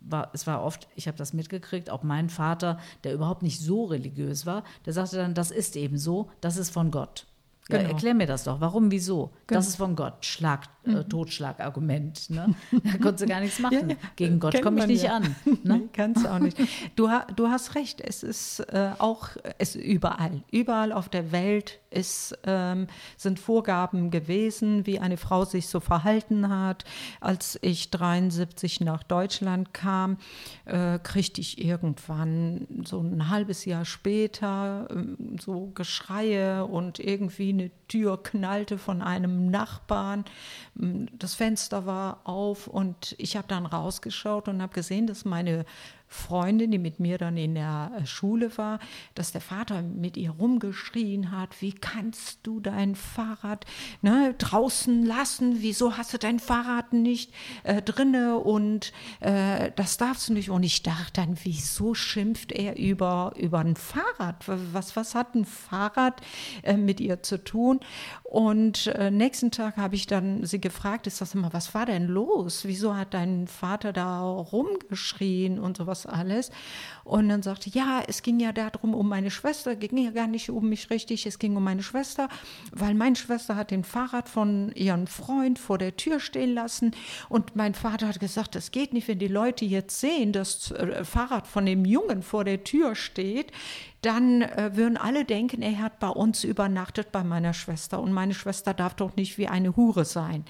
war, es war oft, ich habe das mitgekriegt, auch mein Vater, der überhaupt nicht so religiös war, der sagte dann, das ist eben so, das ist von Gott. Ja, Genau. erklär mir das doch. Warum, wieso? Genau. Das ist von Gott. Schlag, äh, Totschlagargument. Ne? Da konntest du gar nichts machen. Ja, ja. Gegen Gott komme ich nicht ja. an. Ne? Nee, kannst auch nicht. Du, du hast recht, es ist äh, auch es überall. Überall auf der Welt ist, ähm, sind Vorgaben gewesen, wie eine Frau sich so verhalten hat. Als ich 73 nach Deutschland kam, äh, kriegte ich irgendwann so ein halbes Jahr später ähm, so Geschreie und irgendwie eine Tür knallte von einem Nachbarn. Das Fenster war auf und ich habe dann rausgeschaut und habe gesehen, dass meine Freundin, die mit mir dann in der äh, Schule war, dass der Vater mit ihr rumgeschrien hat, wie kannst du dein Fahrrad ne, draußen lassen, wieso hast du dein Fahrrad nicht äh, drinne und äh, das darfst du nicht. Und ich dachte dann, wieso schimpft er über, über ein Fahrrad? Was, was hat ein Fahrrad äh, mit ihr zu tun? Und äh, nächsten Tag habe ich dann sie gefragt, ist das immer, was war denn los? Wieso hat dein Vater da rumgeschrien und sowas alles? Und dann sagte, ja, es ging ja darum, um meine Schwester, ging ja gar nicht um mich richtig, es ging um meine Schwester, weil meine Schwester hat den Fahrrad von ihrem Freund vor der Tür stehen lassen und mein Vater hat gesagt, das geht nicht, wenn die Leute jetzt sehen, dass äh, Fahrrad von dem Jungen vor der Tür steht, dann äh, würden alle denken, er hat bei uns übernachtet bei meiner Schwester und meine Schwester darf doch nicht wie eine Hure sein.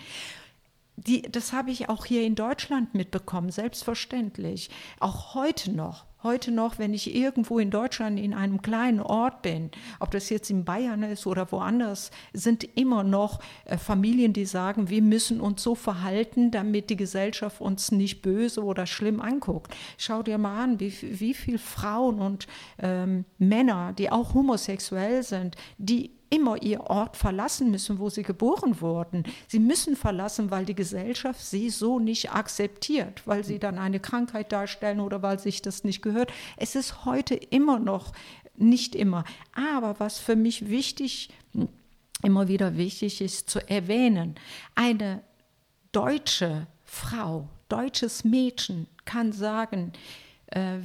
Die, das habe ich auch hier in Deutschland mitbekommen, selbstverständlich. Auch heute noch. Heute noch, wenn ich irgendwo in Deutschland in einem kleinen Ort bin, ob das jetzt in Bayern ist oder woanders, sind immer noch äh, Familien, die sagen, wir müssen uns so verhalten, damit die Gesellschaft uns nicht böse oder schlimm anguckt. Schau dir mal an, wie, wie viele Frauen und ähm, Männer, die auch homosexuell sind, die immer ihr Ort verlassen müssen, wo sie geboren wurden. Sie müssen verlassen, weil die Gesellschaft sie so nicht akzeptiert, weil sie dann eine Krankheit darstellen oder weil sich das nicht gehört. Es ist heute immer noch nicht immer. Aber was für mich wichtig, immer wieder wichtig ist zu erwähnen, eine deutsche Frau, deutsches Mädchen kann sagen,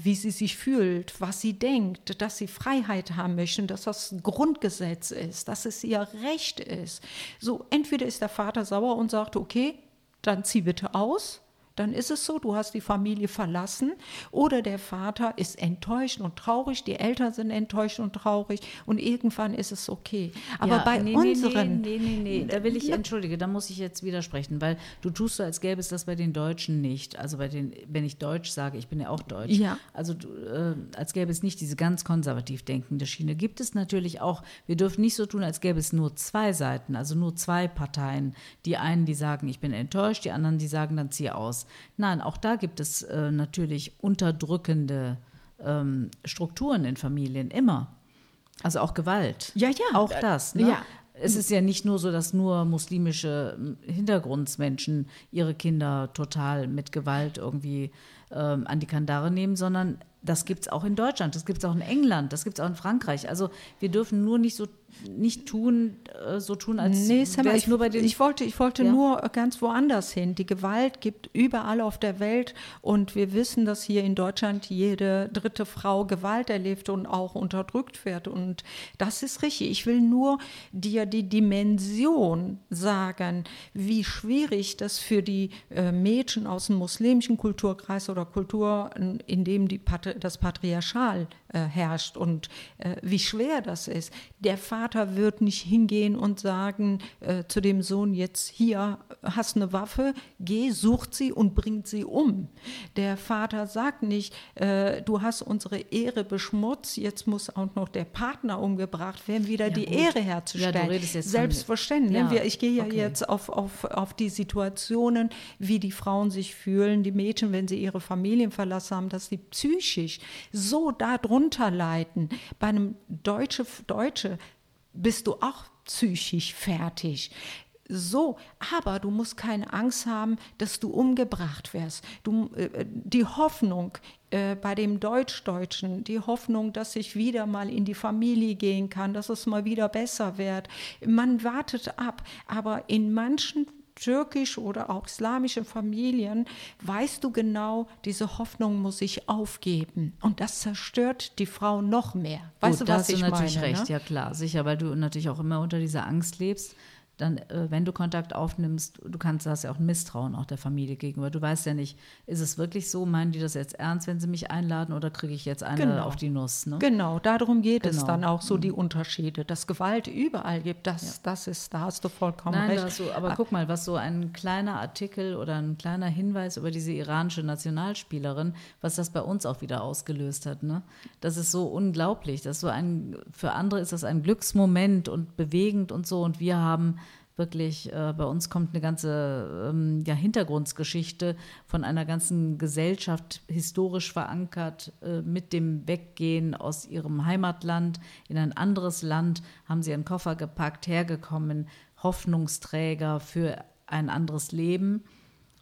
wie sie sich fühlt, was sie denkt, dass sie Freiheit haben möchten, dass das Grundgesetz ist, dass es ihr Recht ist. So, entweder ist der Vater sauer und sagt, okay, dann zieh bitte aus, dann ist es so, du hast die Familie verlassen oder der Vater ist enttäuscht und traurig, die Eltern sind enttäuscht und traurig und irgendwann ist es okay. Aber Ja, bei nee, unseren Nee, nee, nee, nee, da will ich, entschuldige, da muss ich jetzt widersprechen, weil du tust so, als gäbe es das bei den Deutschen nicht. Also bei den, wenn ich Deutsch sage, ich bin ja auch Deutsch. Ja. Also äh, als gäbe es nicht diese ganz konservativ denkende Schiene. Gibt es natürlich auch, wir dürfen nicht so tun, als gäbe es nur zwei Seiten, also nur zwei Parteien. Die einen, die sagen, ich bin enttäuscht, die anderen, die sagen, dann zieh aus. Nein, auch da gibt es äh, natürlich unterdrückende ähm, Strukturen in Familien, immer. Also auch Gewalt. Ja, ja. Auch das. Ne? Ja. Es ist ja nicht nur so, dass nur muslimische ähm, Hintergrundsmenschen ihre Kinder total mit Gewalt irgendwie ähm, an die Kandare nehmen, sondern das gibt es auch in Deutschland, das gibt es auch in England, das gibt es auch in Frankreich. Also wir dürfen nur nicht so nicht tun, äh, so tun, als Nee, Sam, wäre ich, nur bei den ich wollte, ich wollte Ja. nur ganz woanders hin. Die Gewalt gibt überall auf der Welt und wir wissen, dass hier in Deutschland jede dritte Frau Gewalt erlebt und auch unterdrückt wird. Und das ist richtig. Ich will nur dir die Dimension sagen, wie schwierig das für die äh, Mädchen aus dem muslimischen Kulturkreis oder Kultur, in dem die das Patriarchal äh, herrscht und äh, wie schwer das ist. Der Vater wird nicht hingehen und sagen äh, zu dem Sohn jetzt hier hast eine Waffe, geh, sucht sie und bringt sie um. Der Vater sagt nicht, äh, du hast unsere Ehre beschmutzt, jetzt muss auch noch der Partner umgebracht werden, wieder die gut. Ehre Ja, herzustellen. du redest jetzt Selbstverständlich. Ja, Wir- Ich gehe ja okay. jetzt auf, auf, auf die Situationen, wie die Frauen sich fühlen, die Mädchen, wenn sie ihre Familien verlassen haben, dass sie psychisch so darunter leiden. Bei einem Deutsche, Deutsche bist du auch psychisch fertig. So, aber du musst keine Angst haben, dass du umgebracht wirst. Du, äh, die Hoffnung äh, bei dem Deutsch-Deutschen, die Hoffnung, dass ich wieder mal in die Familie gehen kann, dass es mal wieder besser wird. Man wartet ab, aber in manchen türkisch oder auch islamische Familien, weißt du genau, diese Hoffnung muss ich aufgeben. Und das zerstört die Frau noch mehr. Weißt Gut, du, was da hast ich du natürlich meine? recht, ne? ja klar, sicher, weil du natürlich auch immer unter dieser Angst lebst. Dann, äh, wenn du Kontakt aufnimmst, du kannst, hast ja auch ein Misstrauen auch der Familie gegenüber. Du weißt ja nicht, ist es wirklich so, meinen die das jetzt ernst, wenn sie mich einladen, oder kriege ich jetzt eine Genau. auf die Nuss? Ne? Genau, darum geht es Genau. dann auch so die Unterschiede. Dass Gewalt überall gibt, das, das ist, da hast du vollkommen Nein, recht. du, aber guck mal, was so ein kleiner Artikel oder ein kleiner Hinweis über diese iranische Nationalspielerin, was das bei uns auch wieder ausgelöst hat. Ne? Das ist so unglaublich. Das ist so ein, für andere ist das ein Glücksmoment und bewegend und so. Und wir haben wirklich, äh, bei uns kommt eine ganze ähm, ja, Hintergrundgeschichte von einer ganzen Gesellschaft historisch verankert äh, mit dem Weggehen aus ihrem Heimatland in ein anderes Land, haben sie ihren Koffer gepackt, hergekommen, Hoffnungsträger für ein anderes Leben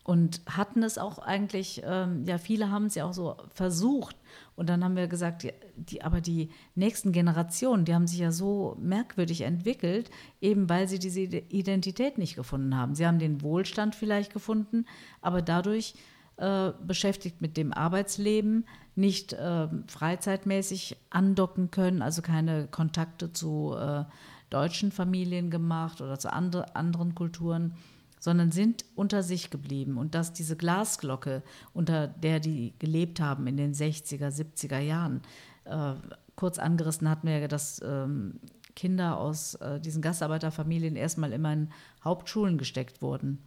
und hatten es auch eigentlich, ähm, ja, viele haben es ja auch so versucht. Und dann haben wir gesagt, die, aber die nächsten Generationen, die haben sich ja so merkwürdig entwickelt, eben weil sie diese Identität nicht gefunden haben. Sie haben den Wohlstand vielleicht gefunden, aber dadurch äh, beschäftigt mit dem Arbeitsleben, nicht äh, freizeitmäßig andocken können, also keine Kontakte zu äh, deutschen Familien gemacht oder zu andre, anderen Kulturen sondern sind unter sich geblieben. Und dass diese Glasglocke, unter der die gelebt haben in den 60er, 70er Jahren, äh, kurz angerissen hatten wir ja, dass ähm, Kinder aus äh, diesen Gastarbeiterfamilien erstmal immer in Hauptschulen gesteckt wurden.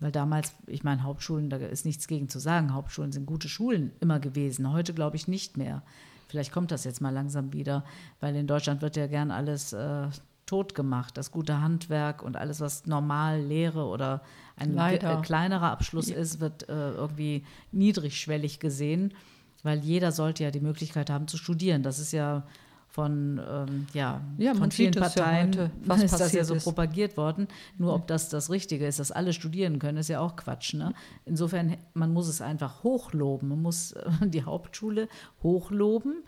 Weil damals, ich meine, Hauptschulen, da ist nichts gegen zu sagen, Hauptschulen sind gute Schulen immer gewesen. Heute glaube ich nicht mehr. Vielleicht kommt das jetzt mal langsam wieder, weil in Deutschland wird ja gern alles äh, tot gemacht. Das gute Handwerk und alles, was normal Lehre oder ein Leider. äh, kleinerer Abschluss ist, wird äh, irgendwie niedrigschwellig gesehen, weil jeder sollte ja die Möglichkeit haben zu studieren. Das ist ja von, ähm, ja, Ja, von vielen es ja Parteien heute, was ist das ja so ist. propagiert worden. Nur ob das das Richtige ist, dass alle studieren können, ist ja auch Quatsch. Ne? Insofern, man muss es einfach hochloben. Man muss äh, die Hauptschule hochloben,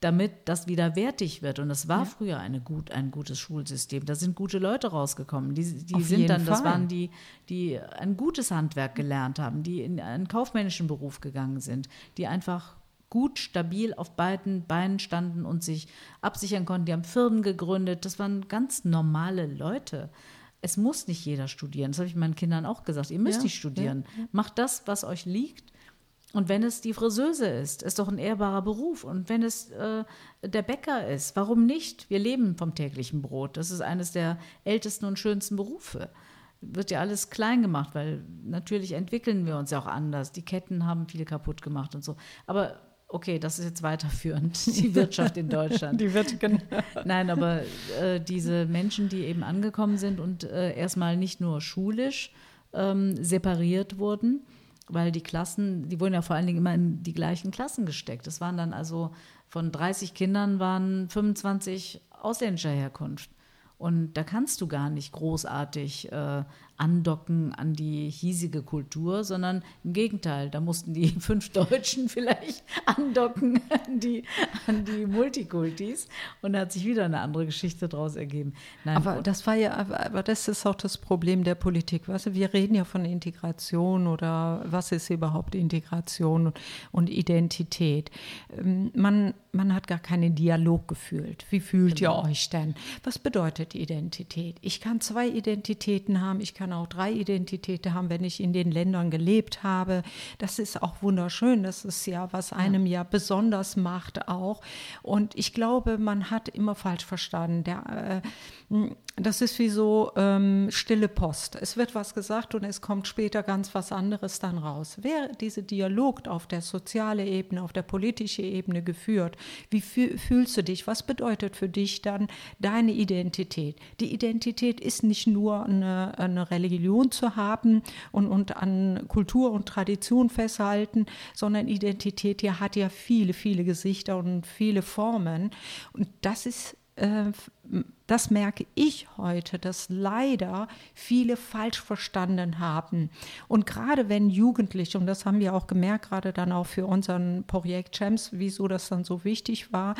damit das wieder wertig wird. Und das war früher eine gut, ein gutes Schulsystem. Da sind gute Leute rausgekommen. Die, die Auf sind dann, das Fall. waren die, die ein gutes Handwerk gelernt haben, die in einen kaufmännischen Beruf gegangen sind, die einfach gut, stabil auf beiden Beinen standen und sich absichern konnten. Die haben Firmen gegründet. Das waren ganz normale Leute. Es muss nicht jeder studieren. Das habe ich meinen Kindern auch gesagt. Ihr müsst Ja, nicht studieren. Macht das, was euch liegt. Und wenn es die Friseuse ist, ist doch ein ehrbarer Beruf. Und wenn es äh, der Bäcker ist, warum nicht? Wir leben vom täglichen Brot. Das ist eines der ältesten und schönsten Berufe. Wird ja alles klein gemacht, weil natürlich entwickeln wir uns ja auch anders. Die Ketten haben viel kaputt gemacht und so. Aber okay, das ist jetzt weiterführend, die Wirtschaft in Deutschland. Die wird gen- Nein, aber äh, diese Menschen, die eben angekommen sind und äh, erstmal nicht nur schulisch ähm, separiert wurden, weil die Klassen, die wurden ja vor allen Dingen immer in die gleichen Klassen gesteckt. Es waren dann also von 30 Kindern waren 25 ausländischer Herkunft. Und da kannst du gar nicht großartig äh, andocken an die hiesige Kultur, sondern im Gegenteil, da mussten die fünf Deutschen vielleicht andocken an die, an die Multikultis und da hat sich wieder eine andere Geschichte daraus ergeben. Nein, Aber das war ja, aber, das ist auch das Problem der Politik. Weißt du, wir reden ja von Integration oder was ist überhaupt Integration und, und Identität. Ähm, Man, man hat gar keinen Dialog gefühlt. Wie fühlt Genau. ihr euch denn? Was bedeutet Identität? Ich kann zwei Identitäten haben, ich kann auch drei Identitäten haben, wenn ich in den Ländern gelebt habe. Das ist auch wunderschön. Das ist ja, was einem ja besonders macht auch. Und ich glaube, man hat immer falsch verstanden. Der, äh, das ist wie so ähm, stille Post. Es wird was gesagt und es kommt später ganz was anderes dann raus. Wäre dieser Dialog auf der sozialen Ebene, auf der politischen Ebene geführt, wie fü fühlst du dich? Was bedeutet für dich dann deine Identität? Die Identität ist nicht nur eine, eine Religion zu haben und, und an Kultur und Tradition festhalten, sondern Identität ja, hat ja viele, viele Gesichter und viele Formen. Und das ist das merke ich heute, dass leider viele falsch verstanden haben. Und gerade wenn Jugendliche, und das haben wir auch gemerkt, gerade dann auch für unseren Projekt Champs, wieso das dann so wichtig war,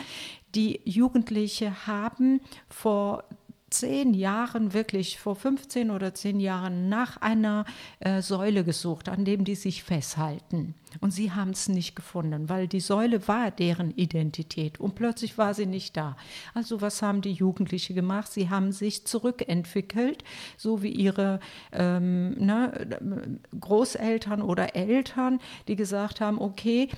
die Jugendliche haben vor zehn Jahren, wirklich vor 15 oder zehn Jahren, nach einer äh, Säule gesucht, an dem die sich festhalten. Und sie haben es nicht gefunden, weil die Säule war deren Identität und plötzlich war sie nicht da. Also was haben die Jugendlichen gemacht? Sie haben sich zurückentwickelt, so wie ihre ähm, ne, Großeltern oder Eltern, die gesagt haben, okay,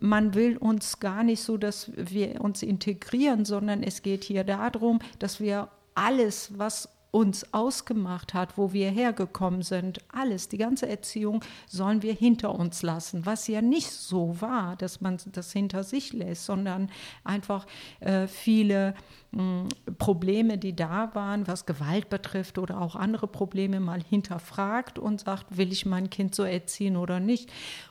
man will uns gar nicht so, dass wir uns integrieren, sondern es geht hier darum, dass wir alles, was uns ausgemacht hat, wo wir hergekommen sind, alles, die ganze Erziehung sollen wir hinter uns lassen, was ja nicht so war, dass man das hinter sich lässt, sondern einfach äh, viele mh, hm, Probleme, die da waren, was Gewalt betrifft oder auch andere Probleme mal hinterfragt und sagt, will ich mein Kind so erziehen oder nicht.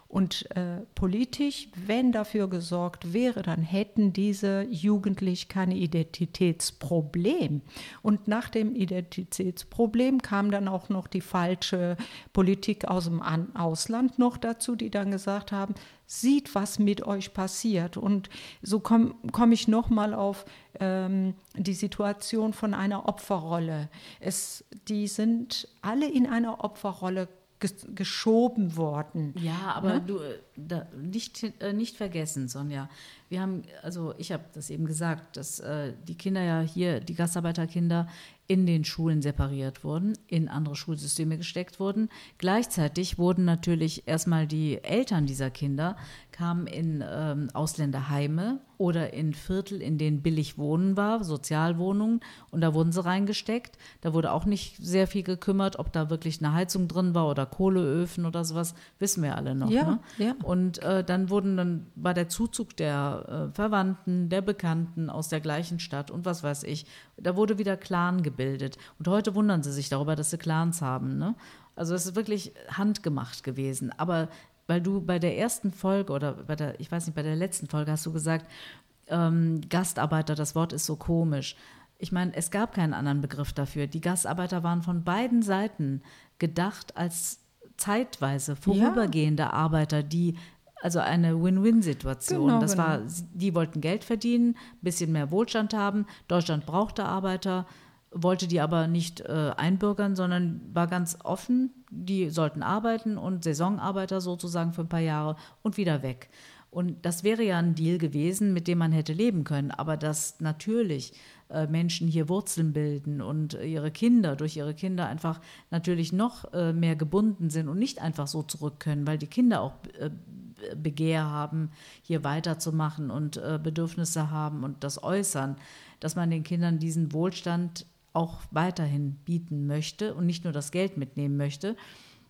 Und äh, politisch, wenn dafür gesorgt wäre, dann hätten diese Jugendlichen kein Identitätsproblem. Und nach dem Identitätsproblem kam dann auch noch die falsche Politik aus dem An Ausland noch dazu, die dann gesagt haben, sieht, was mit euch passiert. Und so komme komm ich nochmal auf ähm, die Situation von einer Opferrolle. Es, die sind alle in einer Opferrolle geschoben worden. Ja, aber ne? du äh, da, nicht, äh, nicht vergessen, Sonja. Wir haben, also ich habe das eben gesagt, dass äh, die Kinder ja hier, die Gastarbeiterkinder, in den Schulen separiert wurden, in andere Schulsysteme gesteckt wurden. Gleichzeitig wurden natürlich erstmal die Eltern dieser Kinder kamen in ähm, Ausländerheime oder in Viertel, in denen billig Wohnen war, Sozialwohnungen, und da wurden sie reingesteckt. Da wurde auch nicht sehr viel gekümmert, ob da wirklich eine Heizung drin war oder Kohleöfen oder sowas, wissen wir alle noch. Ja, ne? ja. Und äh, dann wurden dann war der Zuzug der äh, Verwandten, der Bekannten aus der gleichen Stadt und was weiß ich. Da wurde wieder Clan gebildet. Und heute wundern sie sich darüber, dass sie Clans haben. Ne? Also es ist wirklich handgemacht gewesen. Aber weil du bei der ersten Folge oder bei der, ich weiß nicht, bei der letzten Folge hast du gesagt, ähm, Gastarbeiter, das Wort ist so komisch. Ich meine, es gab keinen anderen Begriff dafür. Die Gastarbeiter waren von beiden Seiten gedacht als zeitweise vorübergehende ja. Arbeiter, die also eine Win-Win-Situation. Genau, das genau. war, die wollten Geld verdienen, ein bisschen mehr Wohlstand haben. Deutschland brauchte Arbeiter wollte die aber nicht äh, einbürgern, sondern war ganz offen. Die sollten arbeiten und Saisonarbeiter sozusagen für ein paar Jahre und wieder weg. Und das wäre ja ein Deal gewesen, mit dem man hätte leben können. Aber dass natürlich äh, Menschen hier Wurzeln bilden und ihre Kinder durch ihre Kinder einfach natürlich noch äh, mehr gebunden sind und nicht einfach so zurück können, weil die Kinder auch äh, Begehr haben, hier weiterzumachen und äh, Bedürfnisse haben und das äußern, dass man den Kindern diesen Wohlstand auch weiterhin bieten möchte und nicht nur das Geld mitnehmen möchte,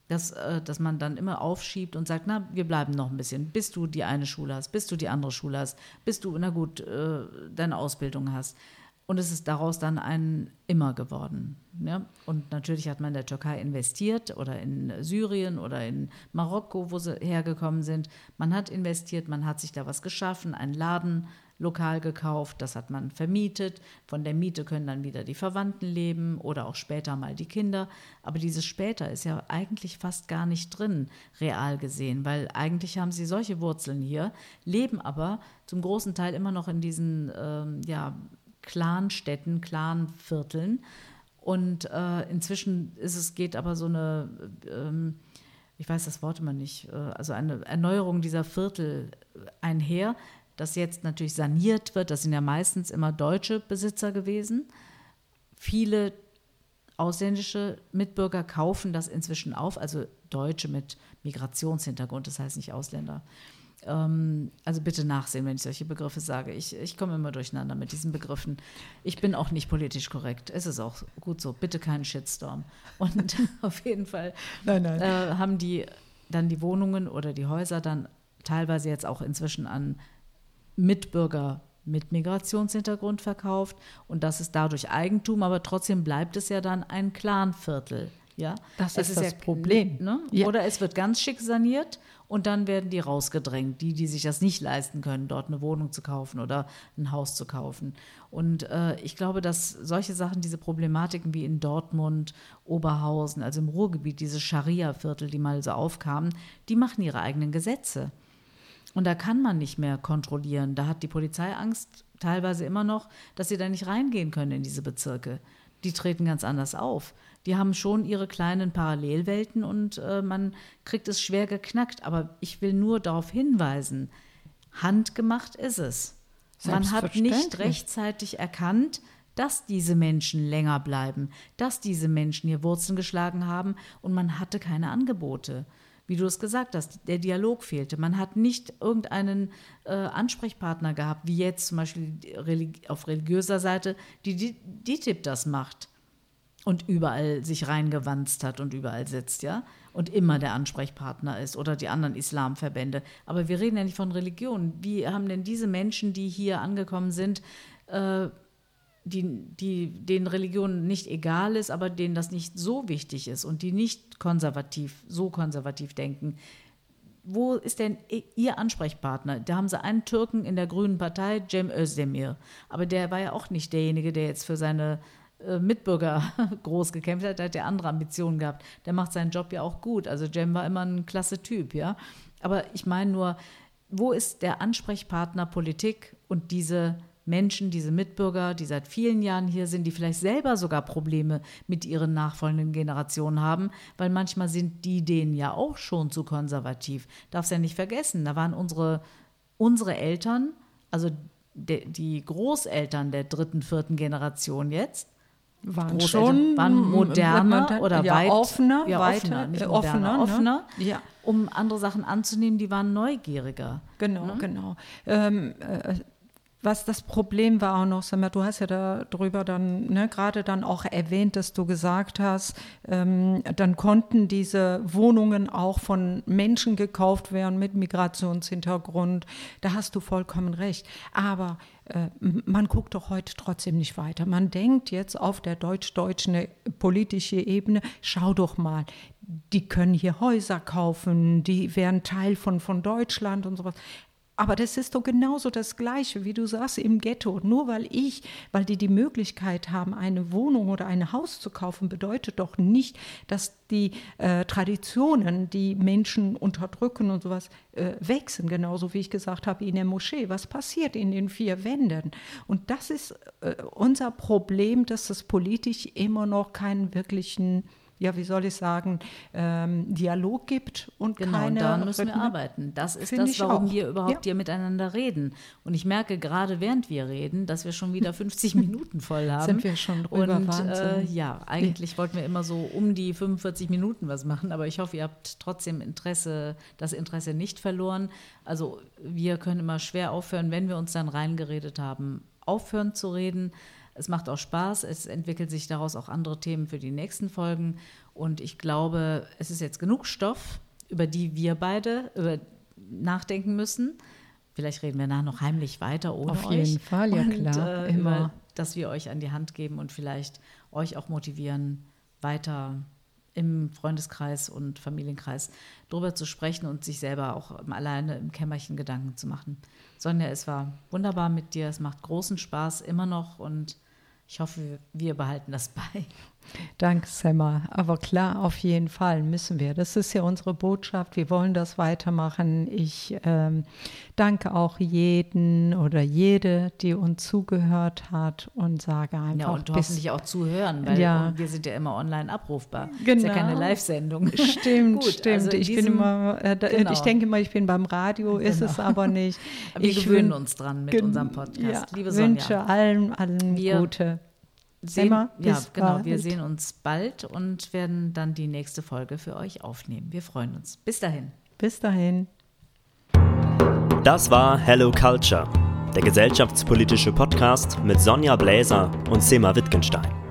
dass, äh, dass man dann immer aufschiebt und sagt, na, wir bleiben noch ein bisschen, bis du die eine Schule hast, bis du die andere Schule hast, bis du, na gut, äh, deine Ausbildung hast. Und es ist daraus dann ein Immer geworden. Ja? Und natürlich hat man in der Türkei investiert oder in Syrien oder in Marokko, wo sie hergekommen sind. Man hat investiert, man hat sich da was geschaffen, einen Laden lokal gekauft, das hat man vermietet. Von der Miete können dann wieder die Verwandten leben oder auch später mal die Kinder. Aber dieses später ist ja eigentlich fast gar nicht drin, real gesehen, weil eigentlich haben sie solche Wurzeln hier, leben aber zum großen Teil immer noch in diesen ähm, ja, Clanstädten, Clanvierteln. Und äh, inzwischen ist es, geht aber so eine, ähm, ich weiß das Wort immer nicht, äh, also eine Erneuerung dieser Viertel einher, das jetzt natürlich saniert wird. Das sind ja meistens immer deutsche Besitzer gewesen. Viele ausländische Mitbürger kaufen das inzwischen auf, also Deutsche mit Migrationshintergrund, das heißt nicht Ausländer. Ähm, also bitte nachsehen, wenn ich solche Begriffe sage. Ich, ich komme immer durcheinander mit diesen Begriffen. Ich bin auch nicht politisch korrekt. Es ist auch gut so. Bitte keinen Shitstorm. Und auf jeden Fall nein, nein. Äh, haben die dann die Wohnungen oder die Häuser dann teilweise jetzt auch inzwischen an Mitbürger mit Migrationshintergrund verkauft und das ist dadurch Eigentum, aber trotzdem bleibt es ja dann ein Clanviertel. Ja? Das ist, ist, das ja, Problem. Ne? Ja. Oder es wird ganz schick saniert und dann werden die rausgedrängt, die, die sich das nicht leisten können, dort eine Wohnung zu kaufen oder ein Haus zu kaufen. Und äh, ich glaube, dass solche Sachen, diese Problematiken wie in Dortmund, Oberhausen, also im Ruhrgebiet, diese Scharia-Viertel, die mal so aufkamen, die machen ihre eigenen Gesetze. Und da kann man nicht mehr kontrollieren. Da hat die Polizei Angst teilweise immer noch, dass sie da nicht reingehen können in diese Bezirke. die treten ganz anders auf. Die haben schon ihre kleinen Parallelwelten und äh, man kriegt es schwer geknackt. Aber ich will nur darauf hinweisen, handgemacht ist es. Man hat nicht rechtzeitig erkannt, dass diese Menschen länger bleiben, dass diese Menschen hier Wurzeln geschlagen haben und man hatte keine Angebote. Wie du es gesagt hast, der Dialog fehlte. Man hat nicht irgendeinen äh, Ansprechpartner gehabt, wie jetzt zum Beispiel auf religiöser Seite, die DITIB das macht und überall sich reingewanzt hat und überall sitzt, ja, und immer der Ansprechpartner ist oder die anderen Islamverbände. Aber wir reden ja nicht von Religion. Wie haben denn diese Menschen, die hier angekommen sind, äh, die, die, denen Religion nicht egal ist, aber denen das nicht so wichtig ist und die nicht konservativ, so konservativ denken. Wo ist denn Ihr Ansprechpartner? Da haben Sie einen Türken in der Grünen Partei, Cem Özdemir. Aber der war ja auch nicht derjenige, der jetzt für seine äh, Mitbürger groß gekämpft hat, der hat ja andere Ambitionen gehabt. Der macht seinen Job ja auch gut. Also Cem war immer ein klasse Typ, ja. Aber ich meine nur, wo ist der Ansprechpartner Politik und diese Menschen, diese Mitbürger, die seit vielen Jahren hier sind, die vielleicht selber sogar Probleme mit ihren nachfolgenden Generationen haben, weil manchmal sind die denen ja auch schon zu konservativ. Darfst ja nicht vergessen, da waren unsere, unsere Eltern, also de, die Großeltern der dritten, vierten Generation jetzt, waren schon waren moderner oder ja, weit, offener, ja, weiter, offener, moderner, offener, offener ne? ja. um andere Sachen anzunehmen, die waren neugieriger. Genau, ne? genau. Ähm, äh, was das Problem war auch noch, Samir, du hast ja darüber dann ne, gerade dann auch erwähnt, dass du gesagt hast, ähm, dann konnten diese Wohnungen auch von Menschen gekauft werden mit Migrationshintergrund. Da hast du vollkommen recht. Aber äh, man guckt doch heute trotzdem nicht weiter. Man denkt jetzt auf der deutsch-deutschen politischen Ebene, schau doch mal, die können hier Häuser kaufen, die wären Teil von, von Deutschland und sowas. Aber das ist doch genauso das Gleiche, wie du sagst, im Ghetto. Nur weil ich, weil die die Möglichkeit haben, eine Wohnung oder ein Haus zu kaufen, bedeutet doch nicht, dass die äh, Traditionen, die Menschen unterdrücken und sowas, äh, wechseln. Genauso wie ich gesagt habe, in der Moschee. Was passiert in den vier Wänden? Und das ist äh, unser Problem, dass es politisch immer noch keinen wirklichen ja, wie soll ich sagen, ähm, Dialog gibt und genau, keine. Genau, daran müssen wir arbeiten. Das ist das, warum wir überhaupt ja. hier miteinander reden. Und ich merke gerade während wir reden, dass wir schon wieder 50 Minuten voll haben. Sind wir schon drüber, Und äh, ja, eigentlich ja. wollten wir immer so um die 45 Minuten was machen, aber ich hoffe, ihr habt trotzdem Interesse, das Interesse nicht verloren. Also wir können immer schwer aufhören, wenn wir uns dann reingeredet haben, aufhören zu reden. Es macht auch Spaß. Es entwickelt sich daraus auch andere Themen für die nächsten Folgen. Und ich glaube, es ist jetzt genug Stoff, über die wir beide über nachdenken müssen. Vielleicht reden wir nachher noch heimlich weiter ohne Auf euch. jeden Fall, ja und, klar. Äh, immer. dass wir euch an die Hand geben und vielleicht euch auch motivieren, weiter im Freundeskreis und Familienkreis darüber zu sprechen und sich selber auch alleine im Kämmerchen Gedanken zu machen. Sonja, es war wunderbar mit dir. Es macht großen Spaß immer noch und ich hoffe, wir behalten das bei. Danke, Semma. Aber klar, auf jeden Fall müssen wir. Das ist ja unsere Botschaft. Wir wollen das weitermachen. Ich ähm, danke auch jeden oder jede, die uns zugehört hat und sage einfach. Ja, und hoffentlich auch zuhören, weil ja. wir sind ja immer online abrufbar. Genau. Das ist ja keine Live-Sendung. Stimmt, Gut, stimmt. Also ich bin immer, äh, genau. ich denke immer, ich bin beim Radio, ist genau. es aber nicht. wir ich gewöhnen uns dran mit unserem Podcast. Ja, Liebe Sonja. wünsche allen, allen wir Gute sehen, Emma, ja, genau. Bald. Wir sehen uns bald und werden dann die nächste Folge für euch aufnehmen. Wir freuen uns. Bis dahin. Bis dahin. Das war Hello Culture, der gesellschaftspolitische Podcast mit Sonja Bläser und Sema Wittgenstein.